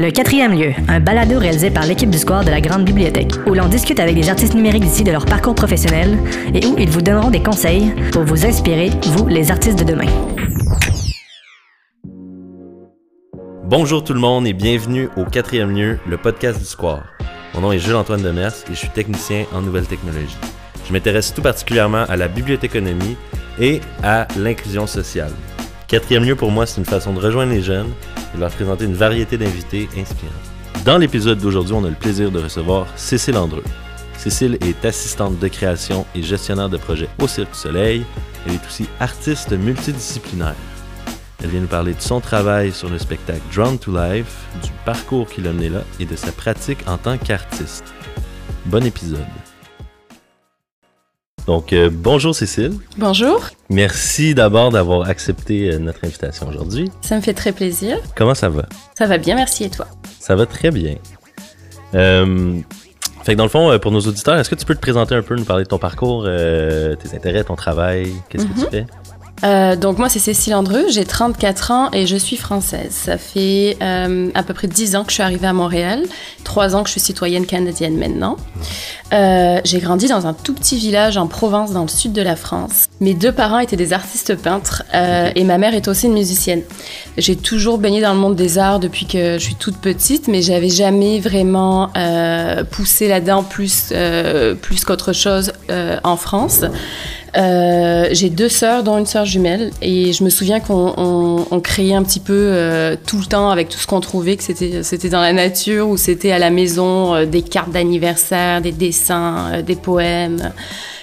Le quatrième lieu, un balado réalisé par l'équipe du Square de la Grande Bibliothèque, où l'on discute avec des artistes numériques d'ici de leur parcours professionnel et où ils vous donneront des conseils pour vous inspirer, vous, les artistes de demain. Bonjour tout le monde et bienvenue au quatrième lieu, le podcast du Square. Mon nom est Jules-Antoine Demers et je suis technicien en nouvelles technologies. Je m'intéresse tout particulièrement à la bibliothéconomie et à l'inclusion sociale. Quatrième lieu pour moi, c'est une façon de rejoindre les jeunes de leur présenter une variété d'invités inspirants. Dans l'épisode d'aujourd'hui, on a le plaisir de recevoir Cécile Andreu. Cécile est assistante de création et gestionnaire de projet au Cirque du Soleil. Elle est aussi artiste multidisciplinaire. Elle vient nous parler de son travail sur le spectacle Drawn to Life, du parcours qui l'a mené là et de sa pratique en tant qu'artiste. Bon épisode. Donc, euh, bonjour Cécile. Bonjour. Merci d'abord d'avoir accepté euh, notre invitation aujourd'hui. Ça me fait très plaisir. Comment ça va? Ça va bien, merci. Et toi? Ça va très bien. Euh, fait que dans le fond, pour nos auditeurs, est-ce que tu peux te présenter un peu, nous parler de ton parcours, tes intérêts, ton travail? Qu'est-ce que tu Mhm. fais? Euh, donc moi c'est Cécile Andreu, j'ai 34 ans et je suis française. Ça fait euh, à peu près 10 ans que je suis arrivée à Montréal, 3 ans que je suis citoyenne canadienne maintenant. Euh, j'ai grandi dans un tout petit village en Provence dans le sud de la France. Mes deux parents étaient des artistes peintres et ma mère est aussi une musicienne. J'ai toujours baigné dans le monde des arts depuis que je suis toute petite, mais j'avais jamais vraiment poussé là-dedans plus, plus qu'autre chose en France. Euh, j'ai deux sœurs, dont une sœur jumelle, et je me souviens qu'on on, on créait un petit peu euh, tout le temps avec tout ce qu'on trouvait, que c'était c'était dans la nature ou c'était à la maison, euh, des cartes d'anniversaire, des dessins, des poèmes.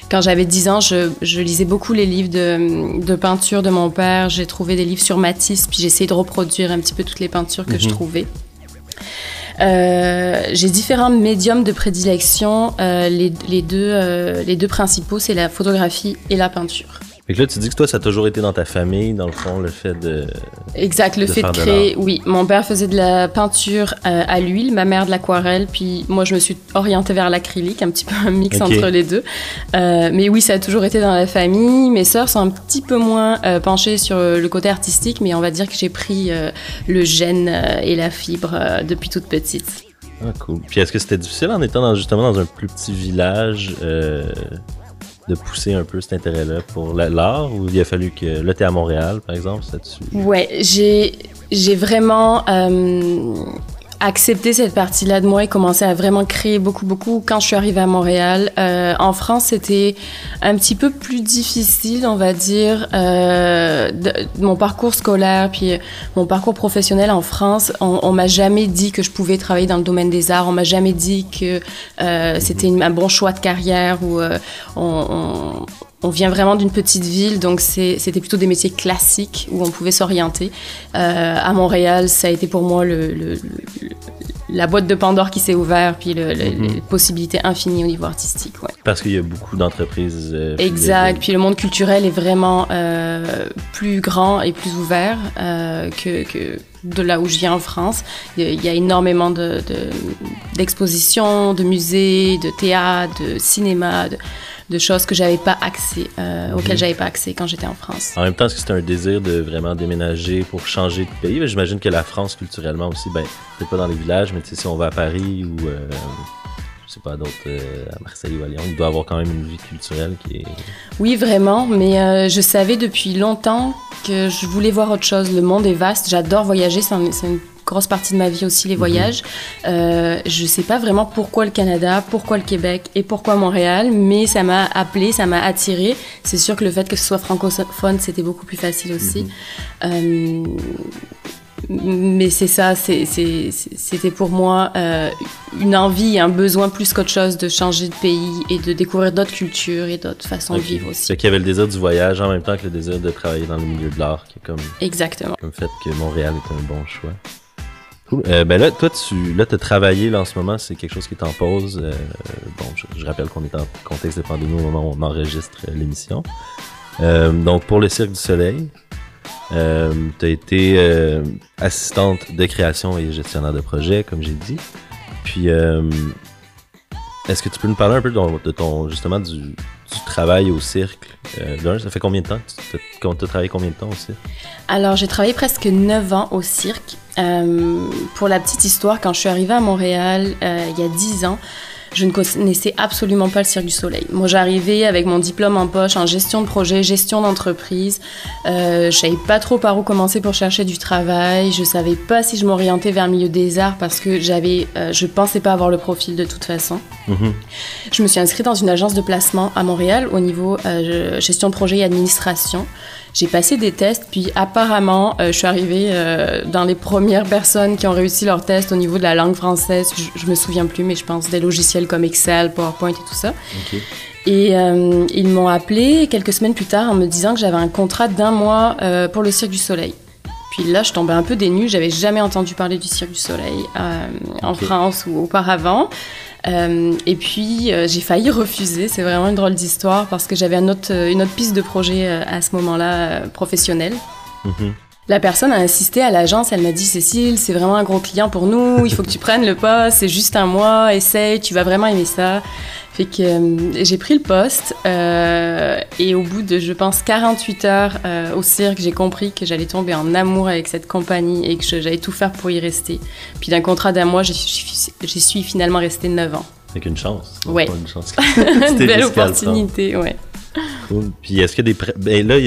Quand j'avais 10 ans, je, je lisais beaucoup les livres de, de peinture de mon père. J'ai trouvé des livres sur Matisse, puis j'ai essayé de reproduire un petit peu toutes les peintures que je Mhm. trouvais. Euh, j'ai différents médiums de prédilection. Euh, les, euh, les deux principaux, c'est la photographie et la peinture. Fait que là, tu dis que toi, ça a toujours été dans ta famille, dans le fond, le fait de... Exact, le De fait de faire de créer. oui, mon père faisait de la peinture euh, à l'huile, ma mère de l'aquarelle, puis moi je me suis orientée vers l'acrylique, un petit peu un mix entre les deux. Euh, mais oui, ça a toujours été dans la famille. Mes sœurs sont un petit peu moins euh, penchées sur le côté artistique, mais on va dire que j'ai pris euh, le gène et la fibre depuis toute petite. Ah, cool. Puis est-ce que c'était difficile en étant dans, justement dans un plus petit village de pousser un peu cet intérêt-là pour la- l'art ou il a fallu que... Là, t'es à Montréal, par exemple, ça dessus Ouais, j'ai j'ai vraiment euh, accepté cette partie-là de moi et commencé à vraiment créer beaucoup, beaucoup quand je suis arrivée à Montréal. Euh, en France, c'était un petit peu plus difficile, on va dire, euh, mon parcours scolaire puis euh, mon parcours professionnel en France. On, on m'a jamais dit que je pouvais travailler dans le domaine des arts. On m'a jamais dit que c'était un bon choix de carrière on vient vraiment d'une petite ville, donc c'était plutôt des métiers classiques où on pouvait s'orienter. Euh, à Montréal, ça a été pour moi le, le- le- la boîte de Pandore qui s'est ouverte, puis Mhm. les possibilités infinies au niveau artistique. Ouais. Parce qu'il y a beaucoup d'entreprises... euh, Exact. Puis le monde culturel est vraiment euh, plus grand et plus ouvert que, que de là où je viens en France. Il y a, énormément de- de- d'expositions, de, musées, de théâtre, de cinéma, de, de choses que j'avais pas accès, euh, auxquelles j'avais pas accès quand j'étais en France. En même temps, est-ce que c'était un désir de vraiment déménager pour changer de pays? Ben, J'imagine que la France, culturellement aussi, ben, peut-être pas dans les villages, mais si on va à Paris ou, euh, je sais pas, d'autres, euh, à Marseille ou à Lyon, il doit avoir quand même une vie culturelle qui est... Oui, vraiment, mais je savais depuis longtemps que je voulais voir autre chose. Le monde est vaste, j'adore voyager, c'est c'est une grosse partie de ma vie aussi, les voyages. Euh, je sais pas vraiment pourquoi le Canada, pourquoi le Québec et pourquoi Montréal, mais ça m'a appelé, ça m'a attiré. C'est sûr que le fait que ce soit francophone, c'était beaucoup plus facile aussi. Euh, mais c'est ça, c'était pour moi euh, une envie et un besoin plus qu'autre chose de changer de pays et de découvrir d'autres cultures et d'autres façons de vivre aussi. Fait qu'il y avait le désir du voyage en même temps que le désir de travailler dans le milieu de l'art, qui est comme, Exactement. comme fait que Montréal est un bon choix. Euh, ben là, toi, tu là, as travaillé là, en ce moment, c'est quelque chose qui est en pause. Euh, bon, je, je rappelle qu'on est en contexte de pandémie au moment où on enregistre euh, l'émission. Euh, donc, pour le Cirque du Soleil, euh, tu as été assistante de création et gestionnaire de projet, comme j'ai dit. Puis, est-ce que tu peux nous parler un peu de ton, de ton- justement, du, tu travailles au cirque, euh, ça fait combien de temps? Tu as, travaillé combien de temps au cirque? Alors, j'ai travaillé presque 9 ans au cirque. Euh, pour la petite histoire, quand je suis arrivée à Montréal euh, il y a 10 ans, je ne connaissais absolument pas le Cirque du Soleil. Moi, j'arrivais avec mon diplôme en poche en gestion de projet, gestion d'entreprise. Euh, je savais pas trop par où commencer pour chercher du travail. Je savais pas si je m'orientais vers le milieu des arts parce que j'avais, euh, je pensais pas avoir le profil de toute façon. Mhm. Je me suis inscrite dans une agence de placement à Montréal au niveau euh, gestion de projet et administration. J'ai passé des tests, puis apparemment, euh, je suis arrivée euh, dans les premières personnes qui ont réussi leur test au niveau de la langue française. Je, me souviens plus, mais je pense des logiciels comme Excel, PowerPoint et tout ça. Et euh, ils m'ont appelé quelques semaines plus tard en me disant que j'avais un contrat d'un mois pour le Cirque du Soleil. Puis là, je tombais un peu dénue. J'avais jamais entendu parler du Cirque du Soleil en France ou auparavant. Euh, et puis, euh, j'ai failli refuser. C'est vraiment une drôle d'histoire parce que j'avais une autre, une autre piste de projet euh, à ce moment-là, professionnelle. Mhm. La personne a insisté à l'agence, elle m'a dit Cécile, c'est vraiment un gros client pour nous, il faut que tu prennes le poste, c'est juste un mois, essaye, tu vas vraiment aimer ça. Fait que euh, j'ai pris le poste euh, et au bout de, je pense, 48 heures euh, au cirque, j'ai compris que j'allais tomber en amour avec cette compagnie et que j'allais tout faire pour y rester. Puis d'un contrat d'un mois, j'y suis, finalement restée 9 ans. Avec une chance. Ouais. Une chance. une belle opportunité, ouais. Cool. Puis est-ce a des... Ben là, il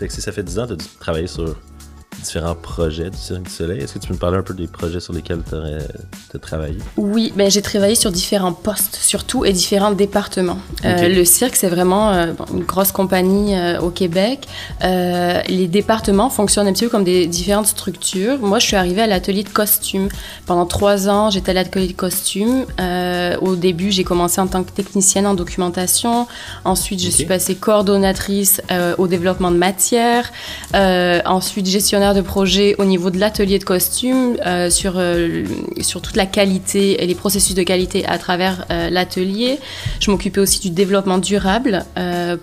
j'imagine, que si ça fait 10 ans, tu as travaillé sur différents projets du Cirque du Soleil. Est-ce que tu peux me parler un peu des projets sur lesquels tu as travaillé? Oui, ben, j'ai travaillé sur différents postes surtout et différents départements. Euh, le cirque, c'est vraiment euh, une grosse compagnie euh, au Québec. les départements fonctionnent un petit peu comme des différentes structures. Moi, je suis arrivée à l'atelier de costume. Pendant trois ans, j'étais à l'atelier de costume. au début, j'ai commencé en tant que technicienne en documentation. Ensuite, je suis passée coordonnatrice au développement de matière. ensuite, gestionnaire de projet au niveau de l'atelier de costumes euh, sur, euh, sur toute la qualité et les processus de qualité à travers euh, l'atelier. Je m'occupais aussi du développement durable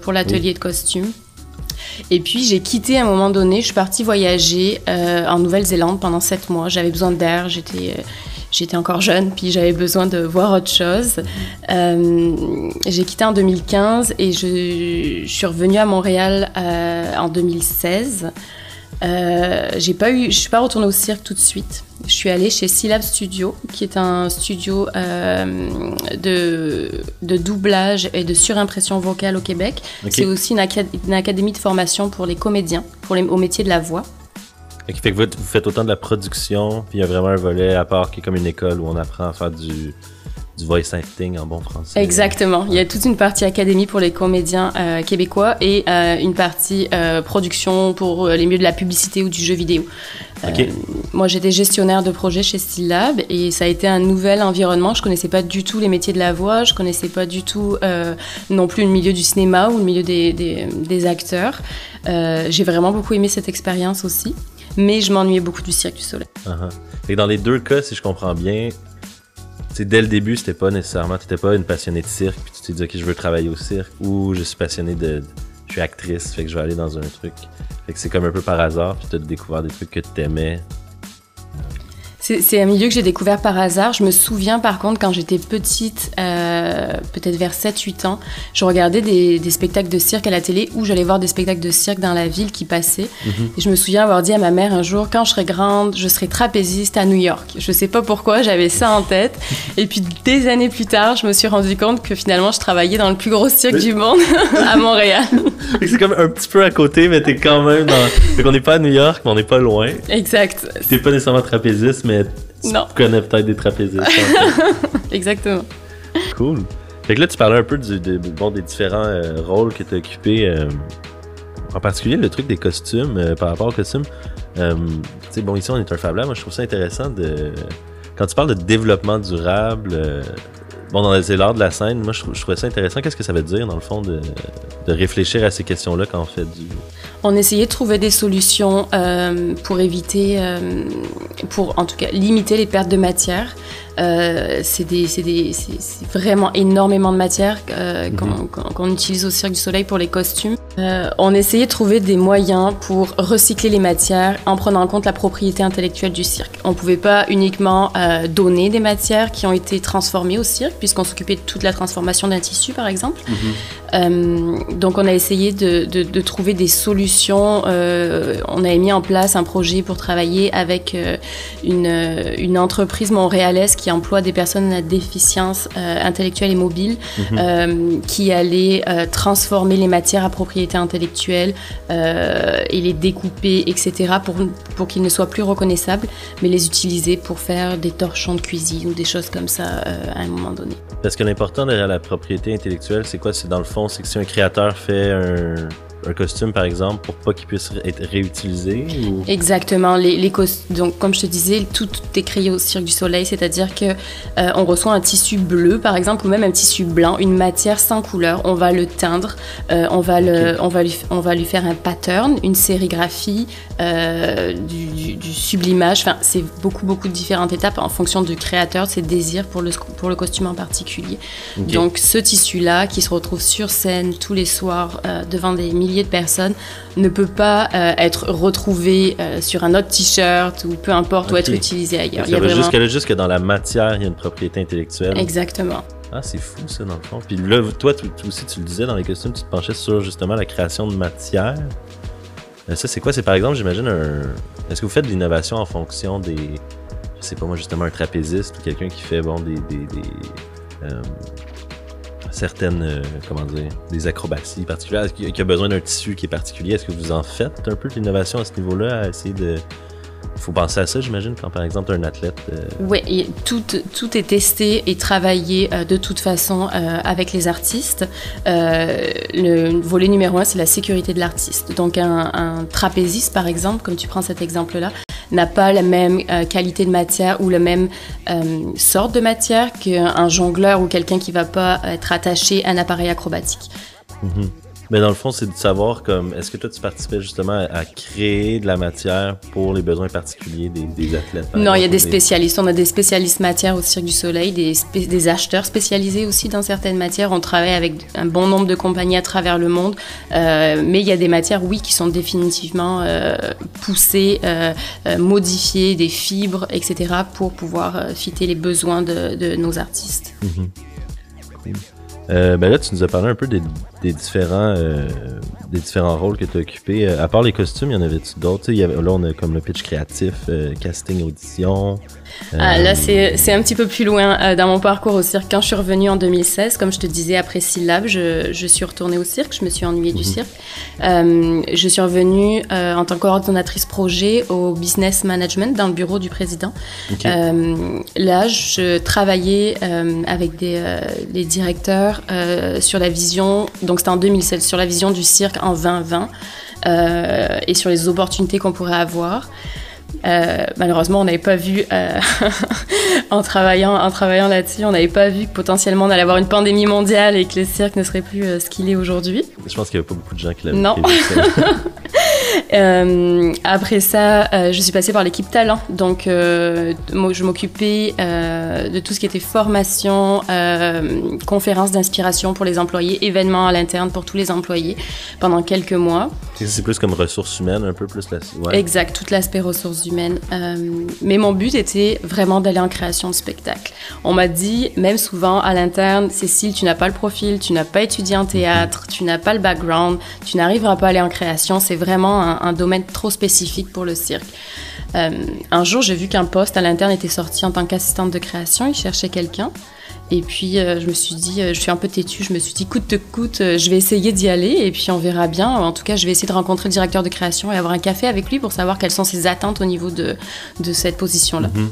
pour l'atelier de costumes. Et puis j'ai quitté à un moment donné, je suis partie voyager en Nouvelle-Zélande pendant sept mois. J'avais besoin d'air, j'étais j'étais encore jeune, puis j'avais besoin de voir autre chose. j'ai quitté en 2015 et je, suis revenue à Montréal en 2016 euh, j'ai pas eu, je suis pas retournée au cirque tout de suite. Je suis allée chez Syllab Studio, qui est un studio euh, de, de, doublage et de surimpression vocale au Québec. C'est aussi une, académie de formation pour les comédiens, pour les, au métier de la voix. Et qui fait que vous, vous, faites autant de la production, puis il y a vraiment un volet à part qui est comme une école où on apprend à faire du, du voice acting en bon français. Exactement. Il y a toute une partie académie pour les comédiens euh, québécois et euh, une partie euh, production pour les milieux de la publicité ou du jeu vidéo. moi, j'étais gestionnaire de projet chez Lab et ça a été un nouvel environnement. Je connaissais pas du tout les métiers de la voix, je connaissais pas du tout non plus le milieu du cinéma ou le milieu des, des, acteurs. J'ai vraiment beaucoup aimé cette expérience aussi, mais je m'ennuyais beaucoup du Cirque du Soleil. Uh-huh. Et dans les deux cas, si je comprends bien, dès le début, c'était pas nécessairement, t'étais pas une passionnée de cirque, puis tu t'es dit, ok, je veux travailler au cirque, ou je suis passionné de, je suis actrice, fait que je vais aller dans un truc. Fait que c'est comme un peu par hasard, puis t'as découvert des trucs que t'aimais, c'est un milieu que j'ai découvert par hasard. Je me souviens par contre quand j'étais petite, euh, peut-être vers 7-8 ans, je regardais des, spectacles de cirque à la télé ou j'allais voir des spectacles de cirque dans la ville qui passaient. Mhm. Et je me souviens avoir dit à ma mère un jour, quand je serai grande, je serai trapéziste à New York. Je sais pas pourquoi, j'avais ça en tête. Et puis des années plus tard, je me suis rendu compte que finalement je travaillais dans le plus gros cirque du monde à Montréal. c'est comme un petit peu à côté, mais t'es quand même dans... Fait qu'on n'est pas à New York, mais on n'est pas loin. Exact. T'es pas nécessairement trapéziste, mais tu connais peut-être des trapézistes. Exactement. Cool. Fait que là, tu parlais un peu du, bon, des différents euh, rôles que tu as occupés. Euh, en particulier, le truc des costumes, euh, par rapport aux costumes. tu sais, bon, ici, on est un Fab Moi, je trouve ça intéressant de. Quand tu parles de développement durable, Bon, dans les de la scène, moi, je, trouvais ça intéressant. Qu'est-ce que ça veut dire, dans le fond, de, réfléchir à ces questions-là quand on fait du... On essayait de trouver des solutions euh, pour éviter, euh, pour en tout cas limiter les pertes de matière. Euh, c'est vraiment énormément de matière euh, qu'on, qu'on- utilise au Cirque du Soleil pour les costumes. Euh, on essayait de trouver des moyens pour recycler les matières en prenant en compte la propriété intellectuelle du cirque. On pouvait pas uniquement donner des matières qui ont été transformées au cirque, puisqu'on s'occupait de toute la transformation d'un tissu, par exemple. Euh, donc, on a essayé de, de- de trouver des solutions. On avait mis en place un projet pour travailler avec une, une entreprise montréalaise qui emploie des personnes à déficience euh, intellectuelle et mobile, euh, qui allait euh, transformer les matières à propriété intellectuelle et les découper, etc., pour, pour qu'ils ne soient plus reconnaissables, mais les utiliser pour faire des torchons de cuisine ou des choses comme ça à un moment donné. Parce que l'important derrière la propriété intellectuelle, c'est quoi? C'est dans le fond, c'est que si un créateur fait un, un costume, par exemple, pour pas qu'il puisse être réutilisé ou... Exactement. Les, les donc, comme je te disais, tout, tout est créé au Cirque du Soleil, c'est-à-dire que euh, on reçoit un tissu bleu, par exemple, ou même un tissu blanc, une matière sans couleur. On va le teindre, euh, on va le, on va lui, on va lui faire un pattern, une sérigraphie, euh, du, du- du sublimage. Enfin, c'est beaucoup, beaucoup de différentes étapes en fonction du créateur, de ses désirs pour le, pour le costume en particulier. Donc, ce tissu-là, qui se retrouve sur scène tous les soirs devant des milliers de personnes, ne peut pas euh, être retrouvé euh, sur un autre t-shirt ou peu importe, ou Ok. être utilisé ailleurs. Ça va vraiment- jusque là, juste que dans la matière, il y a une propriété intellectuelle. Exactement. Ah, c'est fou ça, dans le fond. Puis là, toi, toi aussi, tu le disais dans les costumes, tu te penchais sur justement la création de matière. Euh, ça, c'est quoi? C'est par exemple, j'imagine, un. Est-ce que vous faites de l'innovation en fonction des. Je sais pas moi, justement, un trapéziste ou quelqu'un qui fait, bon, des. des, des, euh, certaines. euh, comment dire? Des acrobaties particulières. Qui a besoin d'un tissu qui est particulier? Est-ce que vous en faites un peu de l'innovation à ce niveau-là. Il faut penser à ça, j'imagine, quand par exemple un athlète. euh, Oui, tout, est testé et travaillé euh, de toute façon avec les artistes. Le volet numéro un, c'est la sécurité de l'artiste. Donc un trapéziste, par exemple, comme tu prends cet exemple-là, n'a pas la même euh, qualité de matière ou la même euh, sorte de matière qu'un jongleur ou quelqu'un qui va pas être attaché à un appareil acrobatique. Mhm. Mais dans le fond, c'est de savoir comme est-ce que toi tu participais justement à, à créer de la matière pour les besoins particuliers des, des athlètes. Non, il y a des spécialistes. On a des spécialistes matière au Cirque du Soleil, des, acheteurs spécialisés aussi dans certaines matières. On travaille avec un bon nombre de compagnies à travers le monde. Euh, mais il y a des matières, oui, qui sont définitivement euh, poussées, euh, modifiées, des fibres, etc., pour pouvoir euh, fitter les besoins de, de nos artistes. Euh, ben là, tu nous as parlé un peu des, des différents euh, des différents rôles que tu as occupés. Euh, à part les costumes, il y en avait-tu d'autres? Là, on a comme le pitch créatif, euh, casting, audition. Ah, là, c'est un petit peu plus loin dans mon parcours au cirque. Quand je suis revenue en 2016, comme je te disais, après Syllab, je, je suis retournée au cirque. Je me suis ennuyée du cirque. Euh, je suis revenue en tant que coordonnatrice projet au business management dans le bureau du président. Là, je travaillais avec des, euh, des euh, sur la vision, donc c'était en 2016, sur la vision du cirque en 2020 euh, et sur les opportunités qu'on pourrait avoir. Euh, malheureusement, on n'avait pas vu, euh, en travaillant, en travaillant là-dessus, on n'avait pas vu que potentiellement on allait avoir une pandémie mondiale et que le cirque ne serait plus euh, ce qu'il est aujourd'hui. Je pense qu'il n'y avait pas beaucoup de gens qui l'avaient Non. Euh, après ça, euh, je suis passée par l'équipe talent. Donc, euh, moi, je m'occupais de tout ce qui était formation, conférences d'inspiration pour les employés, événements à l'interne pour tous les employés pendant quelques mois. c'est plus comme ressources humaines, un peu plus la. Ouais. Exact, toute l'aspect ressources humaines. Euh, mais mon but était vraiment d'aller en création de spectacle. On m'a dit, même souvent à l'interne, Cécile, tu n'as pas le profil, tu n'as pas étudié en théâtre, tu n'as pas le background, tu n'arriveras pas à aller en création. C'est vraiment un, domaine trop spécifique pour le cirque. Euh, un jour, j'ai vu qu'un poste à l'interne était sorti en tant qu'assistante de création. Il cherchait quelqu'un. Et puis, euh, je me suis dit, euh, je suis un peu têtue, je me suis dit, coûte que coûte, je vais essayer d'y aller et puis on verra bien. En tout cas, je vais essayer de rencontrer le directeur de création et avoir un café avec lui pour savoir quelles sont ses attentes au niveau de, de cette position-là. Mhm.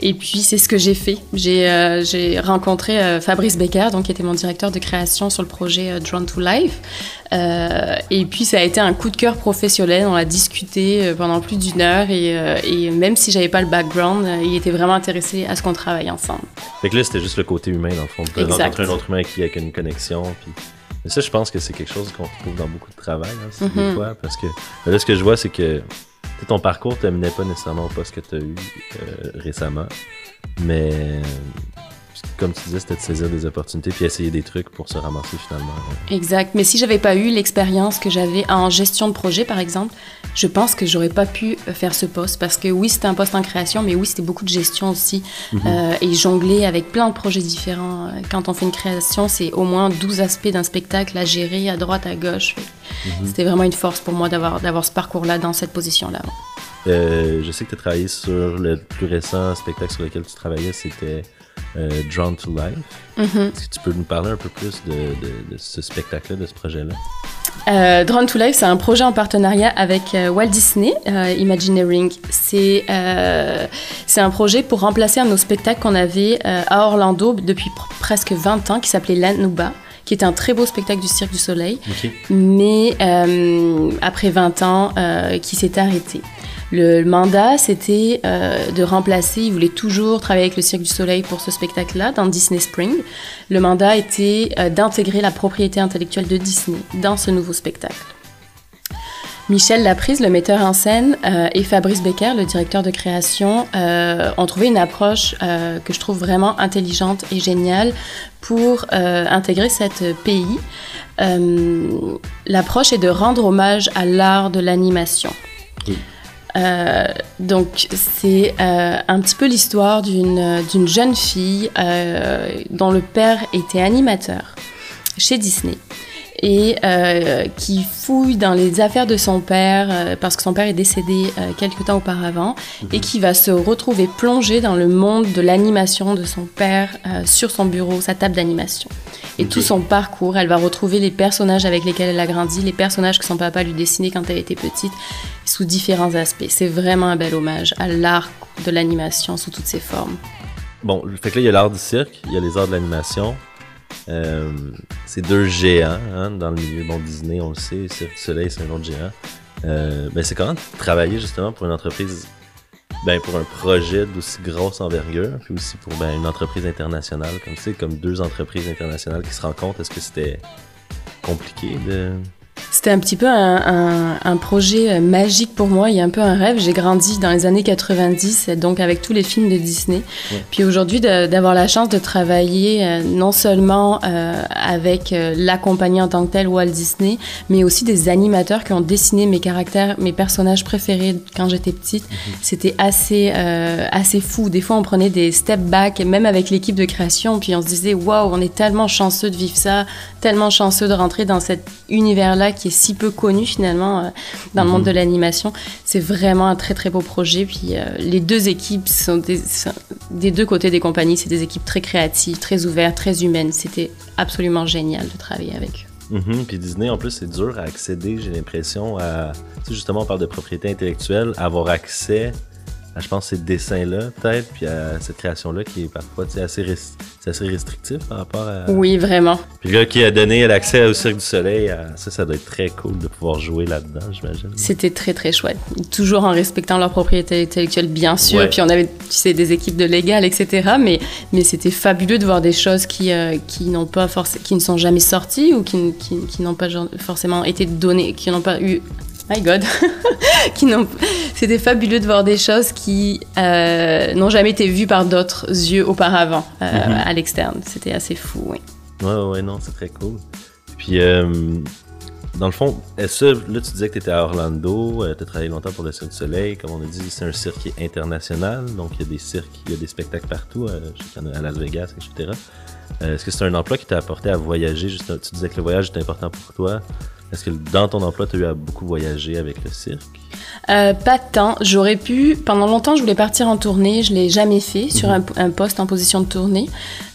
Et puis, c'est ce que j'ai fait. J'ai euh, rencontré euh, Fabrice Becker, donc, qui était mon directeur de création sur le projet euh, Drawn to Life. Et puis, ça a été un coup de cœur professionnel. On a discuté pendant plus d'une heure et, et même si j'avais pas le background, il était vraiment intéressé à ce qu'on travaille ensemble. Fait que là, c'était juste le côté humain, dans le fond. De rencontrer un autre humain qui avec une connexion. Puis... Mais ça, je pense que c'est quelque chose qu'on retrouve dans beaucoup de travail, hein, des Mhm. fois. Parce que là, ce que je vois, c'est que ton parcours t'amenait pas nécessairement au poste que tu as eu euh, récemment. Mais comme tu disais, c'était de saisir des opportunités puis essayer des trucs pour se ramasser finalement. Exact. Mais si j'avais pas eu l'expérience que j'avais en gestion de projet, par exemple, je pense que j'aurais pas pu faire ce poste parce que oui, c'était un poste en création, mais oui, c'était beaucoup de gestion aussi Mhm. euh, et jongler avec plein de projets différents. Quand on fait une création, c'est au moins 12 aspects d'un spectacle à gérer à droite, à gauche. Mhm. C'était vraiment une force pour moi d'avoir d'avoir ce parcours-là dans cette position-là. Euh, je sais que tu as travaillé sur le plus récent spectacle sur lequel tu travaillais, c'était euh, Drawn to Life. Mhm. Est-ce que tu peux nous parler un peu plus de, de- de ce spectacle-là, de ce projet-là? Euh, Drone to Life, c'est un projet en partenariat avec euh, Walt Disney, euh, Imagineering. C'est euh, c'est un projet pour remplacer un de nos spectacles qu'on avait à Orlando depuis pr- presque 20 ans, qui s'appelait Lanuba, qui était un très beau spectacle du Cirque du Soleil, mais après 20 ans, qui s'est arrêté. Le mandat, c'était euh, de remplacer, il voulait toujours travailler avec le Cirque du Soleil pour ce spectacle-là, dans Disney Spring. Le mandat était euh, d'intégrer la propriété intellectuelle de Disney dans ce nouveau spectacle. Michel Laprise, le metteur en scène, euh, et Fabrice Becker, le directeur de création, ont trouvé une approche que je trouve vraiment intelligente et géniale pour intégrer cette pays. L'approche est de rendre hommage à l'art de l'animation. Euh, donc c'est euh, un petit peu l'histoire d'une d'une jeune fille euh, dont le père était animateur chez Disney et euh, qui fouille dans les affaires de son père euh, parce que son père est décédé euh, quelque temps auparavant et qui va se retrouver plongé dans le monde de l'animation de son père sur son bureau, sa table d'animation. Et tout son parcours, elle va retrouver les personnages avec lesquels elle a grandi, les personnages que son papa lui dessinait quand elle était petite, sous différents aspects. C'est vraiment un bel hommage à l'art de l'animation sous toutes ses formes. Bon, fait que là, il y a l'art du cirque, il y a les arts de l'animation. Euh, c'est deux géants hein, dans le milieu. Bon, Disney, on le sait, Cirque Soleil, c'est un autre géant. Euh, ben, c'est comment travailler justement pour une entreprise, ben, pour un projet d'aussi grosse envergure, puis aussi pour ben, une entreprise internationale, comme tu sais, comme deux entreprises internationales qui se rencontrent. Est-ce que c'était compliqué de. C'était un petit peu un, un- un projet euh, magique pour moi, a un peu un rêve. J'ai grandi dans les années 90, donc avec tous les films de Disney. Ouais. Puis aujourd'hui, d'avoir la chance de travailler euh, non seulement euh, avec la compagnie en tant que telle, Walt Disney, mais aussi des animateurs qui ont dessiné mes caractères, mes personnages préférés quand j'étais petite. C'était assez, euh, assez fou. Des fois, on prenait des step back, même avec l'équipe de création, puis on se disait, waouh, on est tellement chanceux de vivre ça, tellement chanceux de rentrer dans cet univers-là qui est si peu connu finalement euh, dans le monde de l'animation. C'est vraiment un très très beau projet. Puis euh, les deux équipes sont des, sont- des deux côtés des compagnies, c'est des équipes très créatives, très ouvertes, très humaines. C'était absolument génial de travailler avec eux. Mhm, Puis Disney, en plus, c'est dur à accéder, j'ai l'impression, à. Tu sais, justement, on parle de propriété intellectuelle, avoir accès à, je pense, ces dessins-là, peut-être, puis à cette création-là qui est parfois assez, c'est assez restrictif par rapport à. Oui, vraiment. Puis là, qui a donné l'accès au Cirque du Soleil, à- ça, ça doit être très cool de pouvoir jouer là-dedans, j'imagine. C'était très très chouette. Toujours en respectant leur propriété intellectuelle, bien sûr. Ouais. Puis on avait, tu sais, des équipes de légal, etc. Mais, mais c'était fabuleux de voir des choses qui, euh, qui n'ont pas forc- qui ne sont jamais sorties ou qui, qui, qui n'ont pas genre- forcément été données, qui n'ont pas eu. My God, qui n'ont. C'était fabuleux de voir des choses qui euh, n'ont jamais été vues par d'autres yeux auparavant euh, Mhm. à l'externe. C'était assez fou, oui. Ouais, ouais, non, c'est très cool. Puis, euh, dans le fond, est-ce là, tu disais que tu étais à Orlando, tu as travaillé longtemps pour le Cirque du Soleil. Comme on a dit, c'est un cirque qui est international, donc il y a des cirques, il y a des spectacles partout, a à Las Vegas, etc. Est-ce que c'est un emploi qui t'a apporté à voyager juste, Tu disais que le voyage était important pour toi. Est-ce que dans ton emploi, tu as eu à beaucoup voyager avec le cirque? Euh, pas tant. J'aurais pu. Pendant longtemps, je voulais partir en tournée. Je l'ai jamais fait sur un, un poste en position de tournée.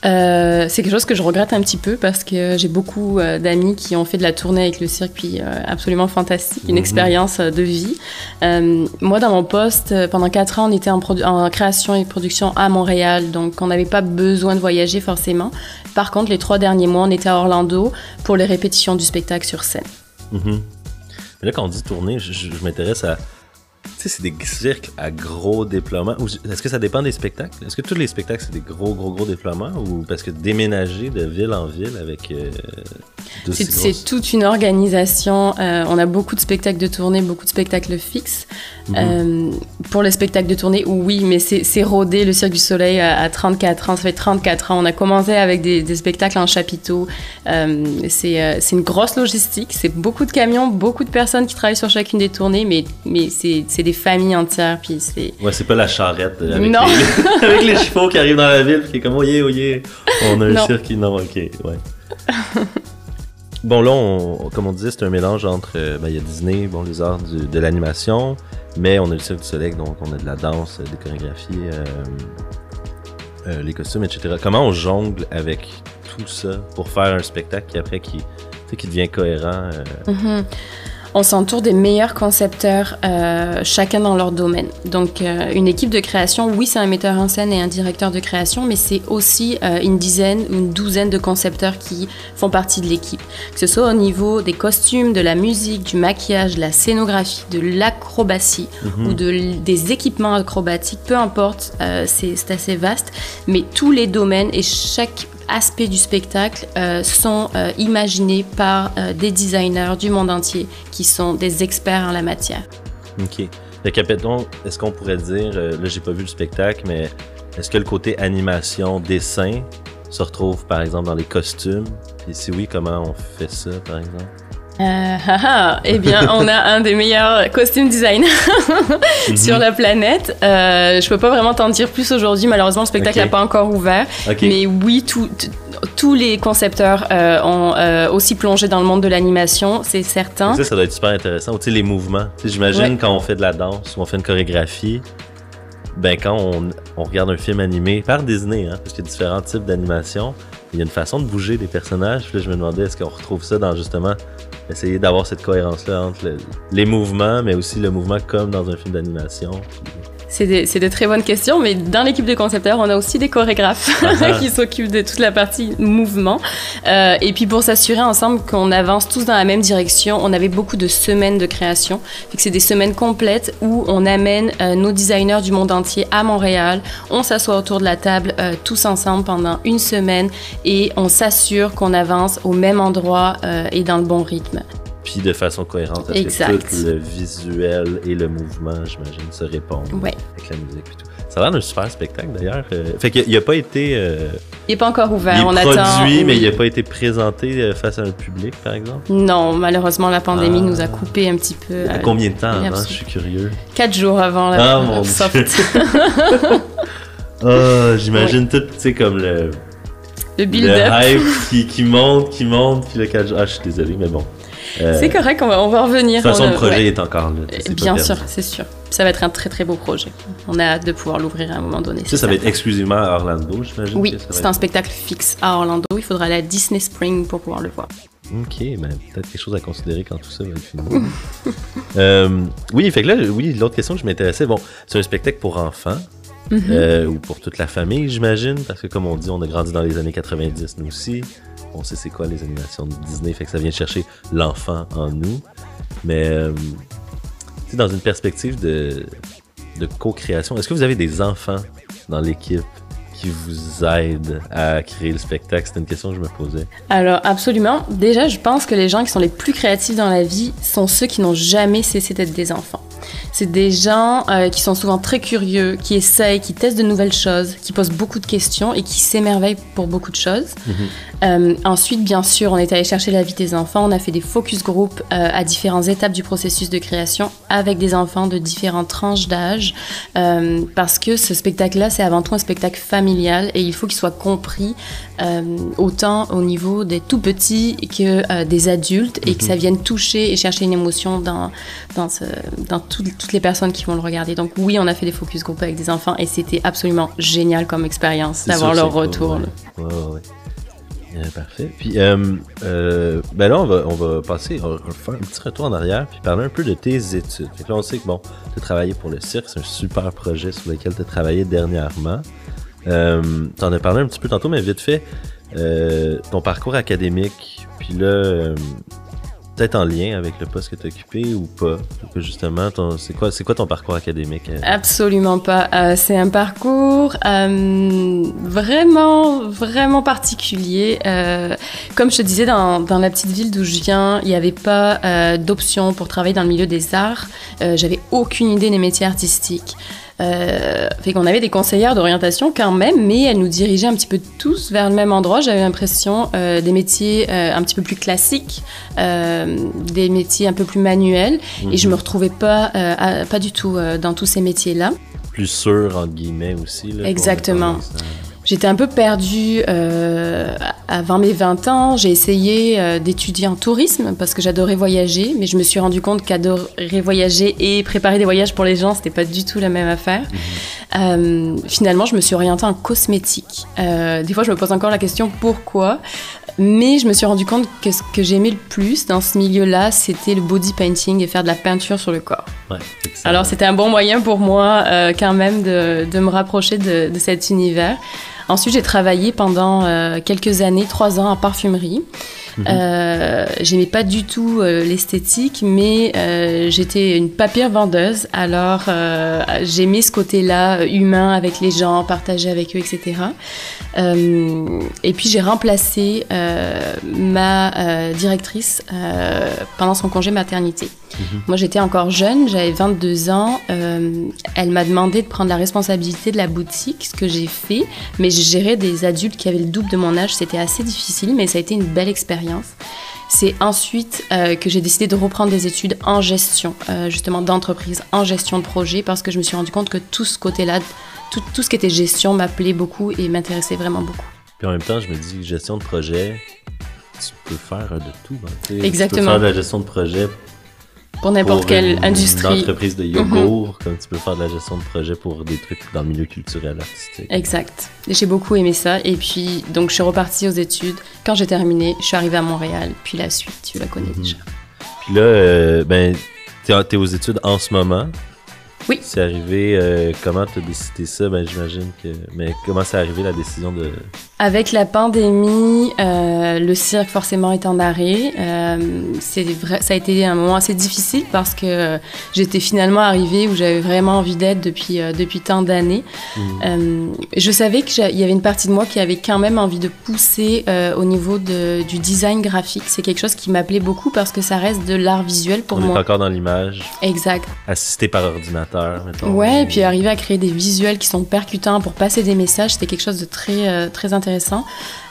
Euh, c'est quelque chose que je regrette un petit peu parce que j'ai beaucoup euh, d'amis qui ont fait de la tournée avec le cirque, puis euh, absolument fantastique, une Mhm. expérience de vie. Moi, dans mon poste, pendant quatre ans, on était en, en création et production à Montréal, donc on n'avait pas besoin de voyager forcément. Par contre, les trois derniers mois, on était à Orlando pour les répétitions du spectacle sur scène. Mhm. Mais là, quand on dit tourner, je m'intéresse à. Tu sais, c'est des cirques à gros déploiement. Est-ce que ça dépend des spectacles? Est-ce que tous les spectacles, c'est des gros, gros, gros déploiements? Ou parce que déménager de ville en ville avec... Euh, c'est toute une organisation. Euh, on a beaucoup de spectacles de tournée, beaucoup de spectacles fixes. Mhm. Euh, pour les spectacles de tournée, oui, mais c'est rodé. Le Cirque du Soleil à, 34 ans, ça fait 34 ans. On a commencé avec des, spectacles en chapiteau. Euh, c'est une grosse logistique. C'est beaucoup de camions, beaucoup de personnes qui travaillent sur chacune des tournées, mais, mais c'est des familles entières. Puis ouais, c'est pas la charrette avec, Les, avec les chevaux qui arrivent dans la ville, qui est comme, oyez, oyez, on a un cirque. Non, ok, ouais. Bon, là, comme on disait, c'est un mélange entre. Euh, ben, il y a Disney, bon, les arts de l'animation, mais on a le Cirque du Soleil, donc on a de la danse, des chorégraphies, euh, euh, les costumes, etc. Comment on jongle avec tout ça pour faire un spectacle qui, après, qui, qui devient cohérent? Mm-hmm on s'entoure des meilleurs concepteurs, euh, chacun dans leur domaine. Donc, euh, une équipe de création, oui, c'est un metteur en scène et un directeur de création, mais c'est aussi euh, une dizaine, une douzaine de concepteurs qui font partie de l'équipe. Que ce soit au niveau des costumes, de la musique, du maquillage, de la scénographie, de l'acrobatie mhm. ou de, des équipements acrobatiques, peu importe, c'est assez vaste, mais tous les domaines et chaque aspects du spectacle euh, sont euh, imaginés par euh, des designers du monde entier qui sont des experts en la matière. OK. est-ce qu'on pourrait dire, là j'ai pas vu le spectacle, mais est-ce que le côté animation, dessin se retrouve par exemple dans les costumes? Et si oui, comment on fait ça par exemple? Euh, eh bien, on a un des meilleurs costume designers sur mhm. la planète. Euh, je peux pas vraiment t'en dire plus aujourd'hui. Malheureusement, le spectacle n'a pas encore ouvert. Mais oui, tous les concepteurs euh, ont euh, aussi plongé dans le monde de l'animation, c'est certain. Ça, ça doit être super intéressant. Tu sais, les mouvements. J'imagine quand on fait de la danse ou on fait une chorégraphie, ben quand on, on regarde un film animé par Disney, hein, parce qu'il y a différents types d'animation, il y a une façon de bouger des personnages. Puis là, je me demandais, est-ce qu'on retrouve ça dans justement essayer d'avoir cette cohérence-là entre les mouvements, mais aussi le mouvement comme dans un film d'animation. C'est de, très bonnes questions, mais dans l'équipe de concepteurs, on a aussi des chorégraphes ah ah. qui s'occupent de toute la partie mouvement. Euh, et puis pour s'assurer ensemble qu'on avance tous dans la même direction, on avait beaucoup de semaines de création. C'est des semaines complètes où on amène euh, nos designers du monde entier à Montréal. On s'assoit autour de la table euh, tous ensemble pendant une semaine et on s'assure qu'on avance au même endroit et dans le bon rythme puis de façon cohérente parce que tout le visuel et le mouvement, j'imagine, se répondent avec la musique et tout. Ça a l'air d'un super spectacle d'ailleurs. Euh, fait qu'il n'a pas été. Euh, il n'est pas encore ouvert. Il est on produit, mais il n'a pas été présenté euh, face à un public, par exemple? Non, malheureusement, la pandémie nous a ah. coupé un petit peu. combien de temps avant? Je suis curieux. Quatre jours avant la, ah, mon oh, J'imagine tout, tu sais, comme le. Le build-up. Le hype qui, qui monte, qui monte, puis le 4 jours. Ah, je suis désolé, mais bon. Euh, c'est correct, on va, on va revenir. De toute façon, le projet est encore là. Bien sûr, c'est sûr. Ça va être un très très beau projet. On a hâte de pouvoir l'ouvrir à un moment donné. Ça, ça va être exclusivement à Orlando, j'imagine. Oui, c'est un spectacle fixe à Orlando. Il faudra aller à Disney Spring pour pouvoir le voir. Ok, ben, peut-être quelque chose à considérer quand tout ça va être fini. Euh, oui, fait que là, oui, l'autre question que je m'intéressais, bon, c'est un spectacle pour enfants. Mm-hmm. Euh, ou pour toute la famille, j'imagine, parce que comme on dit, on a grandi dans les années 90, nous aussi on sait c'est quoi les animations de Disney, fait que ça vient chercher l'enfant en nous. Mais euh, dans une perspective de, de co-création, est-ce que vous avez des enfants dans l'équipe qui vous aident à créer le spectacle? C'était une question que je me posais. Alors, absolument. Déjà, je pense que les gens qui sont les plus créatifs dans la vie sont ceux qui n'ont jamais cessé d'être des enfants. C'est des gens euh, qui sont souvent très curieux, qui essayent, qui testent de nouvelles choses, qui posent beaucoup de questions et qui s'émerveillent pour beaucoup de choses. Mhm. Euh, ensuite, bien sûr, on est allé chercher la vie des enfants. On a fait des focus group euh, à différentes étapes du processus de création avec des enfants de différentes tranches d'âge parce que ce spectacle-là, c'est avant tout un spectacle familial et il faut qu'il soit compris autant au niveau des tout petits que des adultes et que mhm. ça vienne toucher et chercher une émotion dans, dans, ce, dans tout toutes les personnes qui vont le regarder. Donc oui, on a fait des focus group avec des enfants et c'était absolument génial comme expérience d'avoir leur retour. Ouais, ouais, euh, parfait. Puis euh, euh, ben là, on va, on va passer, on va faire un petit retour en arrière puis parler un peu de tes études. Fait là, on sait que bon, tu as travaillé pour le cirque, c'est un super projet sur lequel tu as travaillé dernièrement. Euh, tu en as parlé un petit peu tantôt, mais vite fait, ton parcours académique, puis là, peut-être en lien avec le poste que tu occupé ou pas? Justement, c'est quoi, quoi ton parcours académique? Absolument pas. Euh, c'est un parcours euh, vraiment, vraiment particulier. Euh, comme je te disais, dans, dans la petite ville d'où je viens, il n'y avait pas d'option pour travailler dans le milieu des arts. J'avais aucune idée des métiers artistiques. Euh, fait qu'on avait des conseillères d'orientation quand même, mais elles nous dirigeaient un petit peu tous vers le même endroit. J'avais l'impression euh, des métiers euh, un petit peu plus classiques, euh, des métiers un peu plus manuels, et je mhm. me retrouvais pas, pas du tout dans tous ces métiers-là. Plus sûr, entre guillemets aussi. Là, Exactement. J'étais un peu perdue euh, avant mes 20 ans. J'ai essayé euh, d'étudier en tourisme parce que j'adorais voyager, mais je me suis rendu compte qu'adorer voyager et préparer des voyages pour les gens, c'était pas du tout la même affaire. Mhm. Euh, finalement, je me suis orientée en cosmétique. Des fois, je me pose encore la question pourquoi, mais je me suis rendu compte que ce que j'aimais le plus dans ce milieu-là, c'était le body painting et faire de la peinture sur le corps. Ouais, Alors, c'était un bon moyen pour moi, euh, quand même, de, de me rapprocher de, de cet univers. Ensuite, j'ai travaillé pendant euh, quelques années, trois ans en parfumerie. Mhm. Euh, j'aimais pas du tout euh, l'esthétique, mais euh, j'étais une papier vendeuse. Alors j'aimais ce côté-là humain avec les gens, partager avec eux, etc. et puis j'ai remplacé ma directrice pendant son congé maternité. Mhm. Moi, j'étais encore jeune, j'avais 22 ans. elle m'a demandé de prendre la responsabilité de la boutique, ce que j'ai fait. Mais je gérais des adultes qui avaient le double de mon âge. C'était assez difficile, mais ça a été une belle expérience. C'est ensuite euh, que j'ai décidé de reprendre des études en gestion, euh, justement d'entreprise, en gestion de projet, parce que je me suis rendu compte que tout ce côté-là, tout, tout, ce qui était gestion m'appelait beaucoup et m'intéressait vraiment beaucoup. Puis en même temps, je me dis, gestion de projet, tu peux faire de tout. Hein, Exactement. Tu peux faire de la gestion de projet pour n'importe quelle industrie. Une entreprise de yogourt, mhm. comme tu peux faire de la gestion de projet pour des trucs dans le milieu culturel artistique. Exact. J'ai beaucoup aimé ça. Et puis, donc, je suis repartie aux études. Quand j'ai terminé, je suis arrivée à Montréal. Puis la suite, tu la connais mhm. déjà. Puis là, euh, ben, t'es es aux études en ce moment. Oui. C'est arrivé, euh, comment t'as décidé ça? Ben, j'imagine que. Mais comment c'est arrivé la décision de. Avec la pandémie, euh, le cirque forcément est en arrêt. Euh, c'est vrai, ça a été un moment assez difficile parce que j'étais finalement arrivée où j'avais vraiment envie d'être depuis, euh, depuis tant d'années. Mmh. Je savais qu'il y avait une partie de moi qui avait quand même envie de pousser au niveau de, du design graphique. C'est quelque chose qui m'appelait beaucoup parce que ça reste de l'art visuel pour moi. On est encore dans l'image. Exact. Assisté par ordinateur, mettons. Ouais, et puis arriver à créer des visuels qui sont percutants pour passer des messages, c'était quelque chose de très, très intéressant intéressant.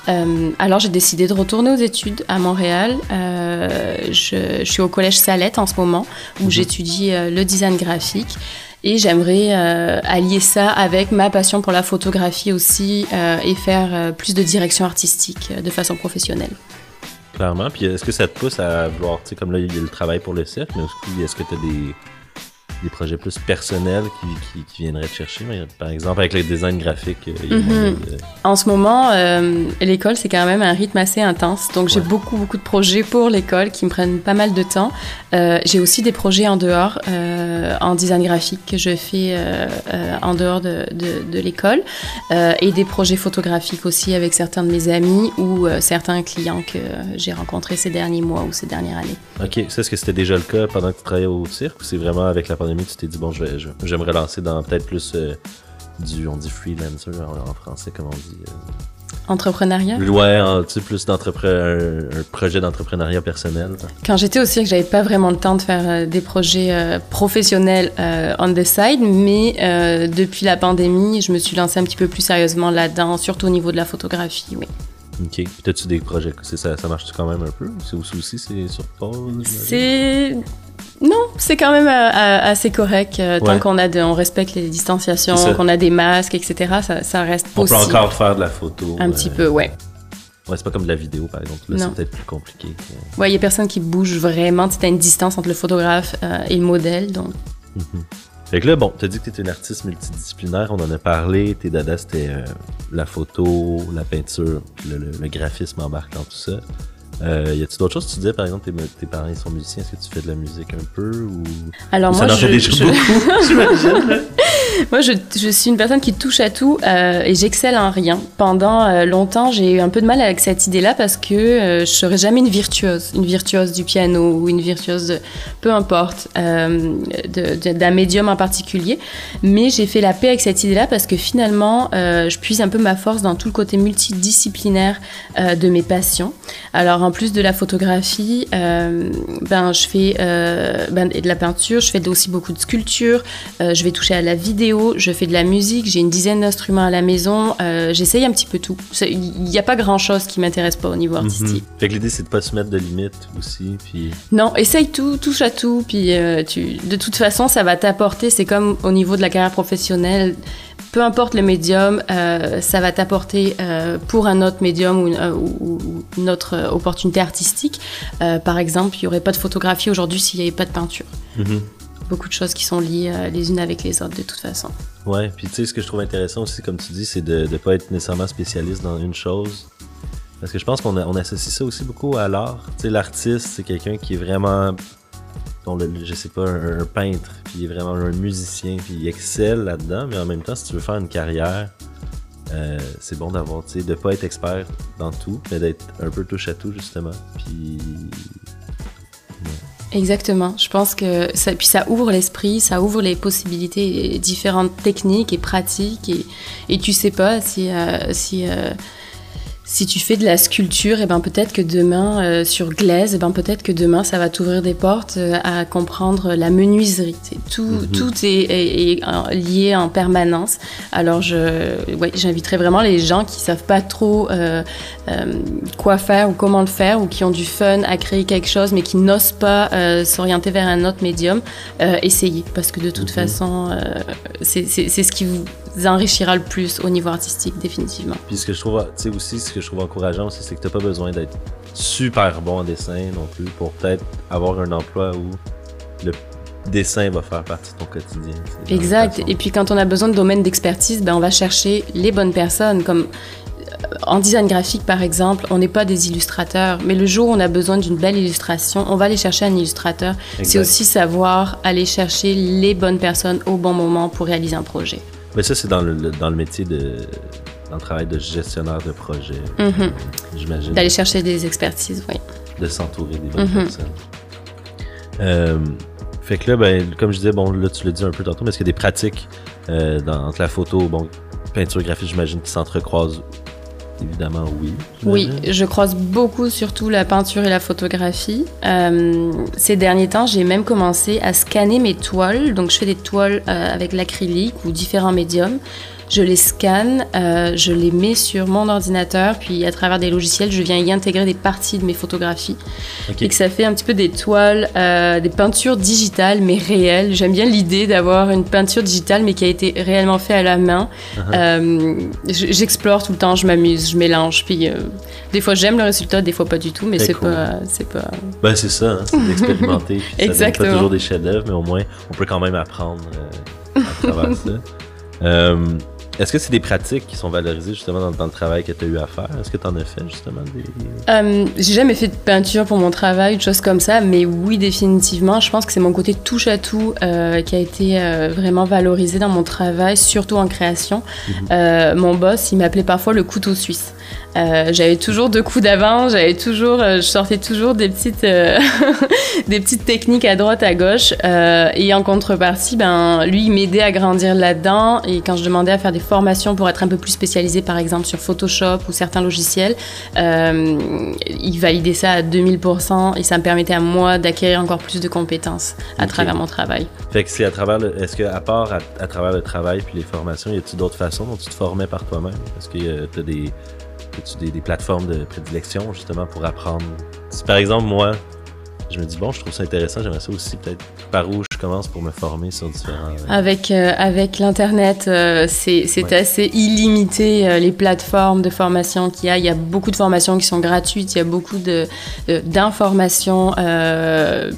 Euh, alors j'ai décidé de retourner aux études à Montréal. Euh, je, suis au collège Salette en ce moment où mhm. j'étudie euh, le design graphique. Et j'aimerais allier ça avec ma passion pour la photographie aussi et faire plus de direction artistique de façon professionnelle. Clairement. Puis est-ce que ça te pousse à vouloir, tu sais, comme là, il y a le travail pour le cercle, mais est-ce que tu as des des projets plus personnels qui, qui, viendraient te chercher. par exemple, avec les designs graphiques. Euh, mhm. En ce moment, euh, l'école, c'est quand même un rythme assez intense. Donc, j'ai beaucoup, beaucoup de projets pour l'école qui me prennent pas mal de temps. Euh, j'ai aussi des projets en dehors, en design graphique que je fais en dehors de, de, de l'école. et des projets photographiques aussi avec certains de mes amis ou certains clients que j'ai rencontrés ces derniers mois ou ces dernières années. OK. Est-ce que c'était déjà le cas pendant que tu travaillais au cirque ou c'est vraiment avec la tu t'es dit, bon, je vais, je, me relancer dans peut-être plus euh, du, on dit freelancer en, français, comme on dit. Euh. Entrepreneuriat? Ouais, tu sais, plus d'entrepreneur, un, projet d'entrepreneuriat personnel. Quand j'étais au cirque, j'avais pas vraiment le temps de faire euh, des projets professionnels on the side, mais depuis la pandémie, je me suis lancée un petit peu plus sérieusement là-dedans, surtout au niveau de la photographie, oui. Ok. Peut-être des projets, ça, ça marche quand même un peu? C'est aussi, c'est sur pause? C'est non, c'est quand même euh, euh, assez correct. Euh, tant qu'on a on respecte les distanciations, qu'on a des masques, etc., ça, ça reste possible. On peut encore faire de la photo. Un petit peu, ouais. Ouais, c'est pas comme de la vidéo, par exemple. Là, c'est peut-être plus compliqué. Ouais, il y a personne qui bouge vraiment. Tu as une distance entre le photographe et le modèle, donc... Mhm. Fait que là, bon, t'as dit que t'es une artiste multidisciplinaire, on en a parlé, tes dadas c'était la photo, la peinture, le, le, graphisme embarquant tout ça. Euh, y a-t-il d'autres choses? Tu disais, par exemple, tes, tes parents ils sont musiciens. Est-ce que tu fais de la musique un peu ou... Alors moi, je, déjà je- beaucoup, j'imagine. moi je, je suis une personne qui touche à tout euh, et j'excelle en rien. Pendant euh, longtemps, j'ai eu un peu de mal avec cette idée-là parce que euh, je serais jamais une virtuose, une virtuose du piano ou une virtuose de peu importe d'un médium en particulier. Mais j'ai fait la paix avec cette idée-là parce que finalement, je puise un peu ma force dans tout le côté multidisciplinaire de mes passions. Alors en plus de la photographie, euh, ben je fais euh, ben, et de la peinture, je fais aussi beaucoup de sculpture. euh, je vais toucher à la vidéo, je fais de la musique, j'ai une dizaine d'instruments à la maison. euh, J'essaye un petit peu tout. Il n'y a pas grand-chose qui m'intéresse pas au niveau artistique. Mhm. Fait que l'idée, c'est de pas se mettre de limites aussi. Puis... Non, essaye tout, touche à tout, puis tu, de toute façon, ça va t'apporter. C'est comme au niveau de la carrière professionnelle, peu importe le médium, euh, ça va t'apporter euh, pour un autre médium ou, une- euh, ou- ou une autre opportunité artistique. Euh, par exemple, il n'y aurait pas de photographie aujourd'hui s'il n'y avait pas de peinture. Mhm. Beaucoup de choses qui sont liées les unes avec les autres de toute façon. Ouais, puis tu sais, ce que je trouve intéressant aussi, comme tu dis, c'est de ne pas être nécessairement spécialiste dans une chose. Parce que je pense qu'on a- on associe ça aussi beaucoup à l'art. Tu sais, l'artiste, c'est quelqu'un qui est vraiment, dont le- je sais pas, un, peintre, puis vraiment un musicien, puis il excelle là-dedans, mais en même temps, si tu veux faire une carrière, euh, c'est bon d'avoir, tu sais, de pas être expert dans tout, mais d'être un peu touche à tout, justement. Puis. Exactement. Je pense que ça, puis ça ouvre l'esprit, ça ouvre les possibilités, et différentes techniques et pratiques. Et, et tu sais pas si, euh, si, euh, si tu fais de la sculpture, et ben peut-être que demain euh, sur glaise, et ben peut-être que demain ça va t'ouvrir des portes euh, à comprendre la menuiserie. Tout, Mhm. tout est, est- est, euh, lié en permanence. Alors je, ouais, j'inviterais vraiment les gens qui savent pas trop euh, euh, quoi faire ou comment le faire ou qui ont du fun à créer quelque chose mais qui n'osent pas s'orienter vers un autre médium, essayez parce que de toute Mhm. façon c'est ce qui vous enrichira le plus au niveau artistique définitivement. Puis ce que je trouve, tu sais aussi, ce que je trouve encourageant aussi, c'est que t'as pas besoin d'être super bon en dessin non plus pour peut-être avoir un emploi où le dessin va faire partie de ton quotidien. Exact. Et puis quand on a besoin de domaine d'expertise, ben on va chercher les bonnes personnes. Comme euh, en design graphique par exemple, on n'est pas des illustrateurs, mais le jour où on a besoin d'une belle illustration, on va aller chercher un illustrateur. C'est aussi savoir aller chercher les bonnes personnes au bon moment pour réaliser un projet. Mais ça, c'est dans le, dans le métier de. dans le travail de gestionnaire de projet, Mhm. j'imagine. D'aller chercher des expertises, oui. de s'entourer des bonnes Mhm. personnes. Euh, fait que là, ben, comme je disais, bon, là, tu l'as dit un peu tantôt, mais est-ce qu'il y a des pratiques euh, dans, entre la photo, bon, peinture graphique, j'imagine, qui s'entrecroisent Évidemment, oui. Oui, je croise beaucoup surtout la peinture et la photographie. Euh, ces derniers temps, j'ai même commencé à scanner mes toiles. Donc, je fais des toiles euh, avec l'acrylique ou différents médiums. Je les scanne, euh, je les mets sur mon ordinateur, puis à travers des logiciels, je viens y intégrer des parties de mes photographies. Et que ça fait un petit peu des toiles, euh, des peintures digitales, mais réelles. J'aime bien l'idée d'avoir une peinture digitale, mais qui a été réellement faite à la main. Uh-huh. Euh, J'explore tout le temps, je m'amuse, je mélange. Puis des fois j'aime le résultat, des fois pas du tout, mais c'est cool. pas, c'est pas. Ben, c'est ça, hein, c'est d'expérimenter. puis Ça Exactement. pas toujours des chefs-d'œuvre, mais au moins, on peut quand même apprendre à travers ça. Euh, Est-ce que c'est des pratiques qui sont valorisées justement dans, dans le travail que tu as eu à faire? Est-ce que tu en as fait justement des. Euh, J'ai jamais fait de peinture pour mon travail, de choses comme ça, mais oui définitivement, je pense que c'est mon côté touche à tout euh, qui a été euh, vraiment valorisé dans mon travail, surtout en création. Mhm. Euh, mon boss, il m'appelait parfois le couteau suisse. Euh, j'avais toujours deux coups d'avance, j'avais toujours, euh, je sortais toujours des petites, euh, des petites techniques à droite, à gauche, et en contrepartie, ben lui, il m'aidait à grandir là-dedans. Et quand je demandais à faire des formations pour être un peu plus spécialisée, par exemple sur Photoshop ou certains logiciels, il validait ça à 2000% et ça me permettait à moi d'acquérir encore plus de compétences à travers mon travail. Fait que c'est à travers. Est-ce que, à part à, à travers le travail puis les formations, y a-t-il d'autres façons dont tu te formais par toi-même? Est-ce que tu as des. As-tu des, des plateformes de prédilection justement pour apprendre? Si par exemple, moi, je me dis, bon, je trouve ça intéressant, j'aimerais ça aussi peut-être par où je commence pour me former sur différents. euh, Avec, euh, avec l'Internet, euh, c'est Ouais. assez illimité euh, les plateformes de formation qu'il y a. Il y a beaucoup de formations qui sont gratuites, il y a beaucoup de- de- d'informations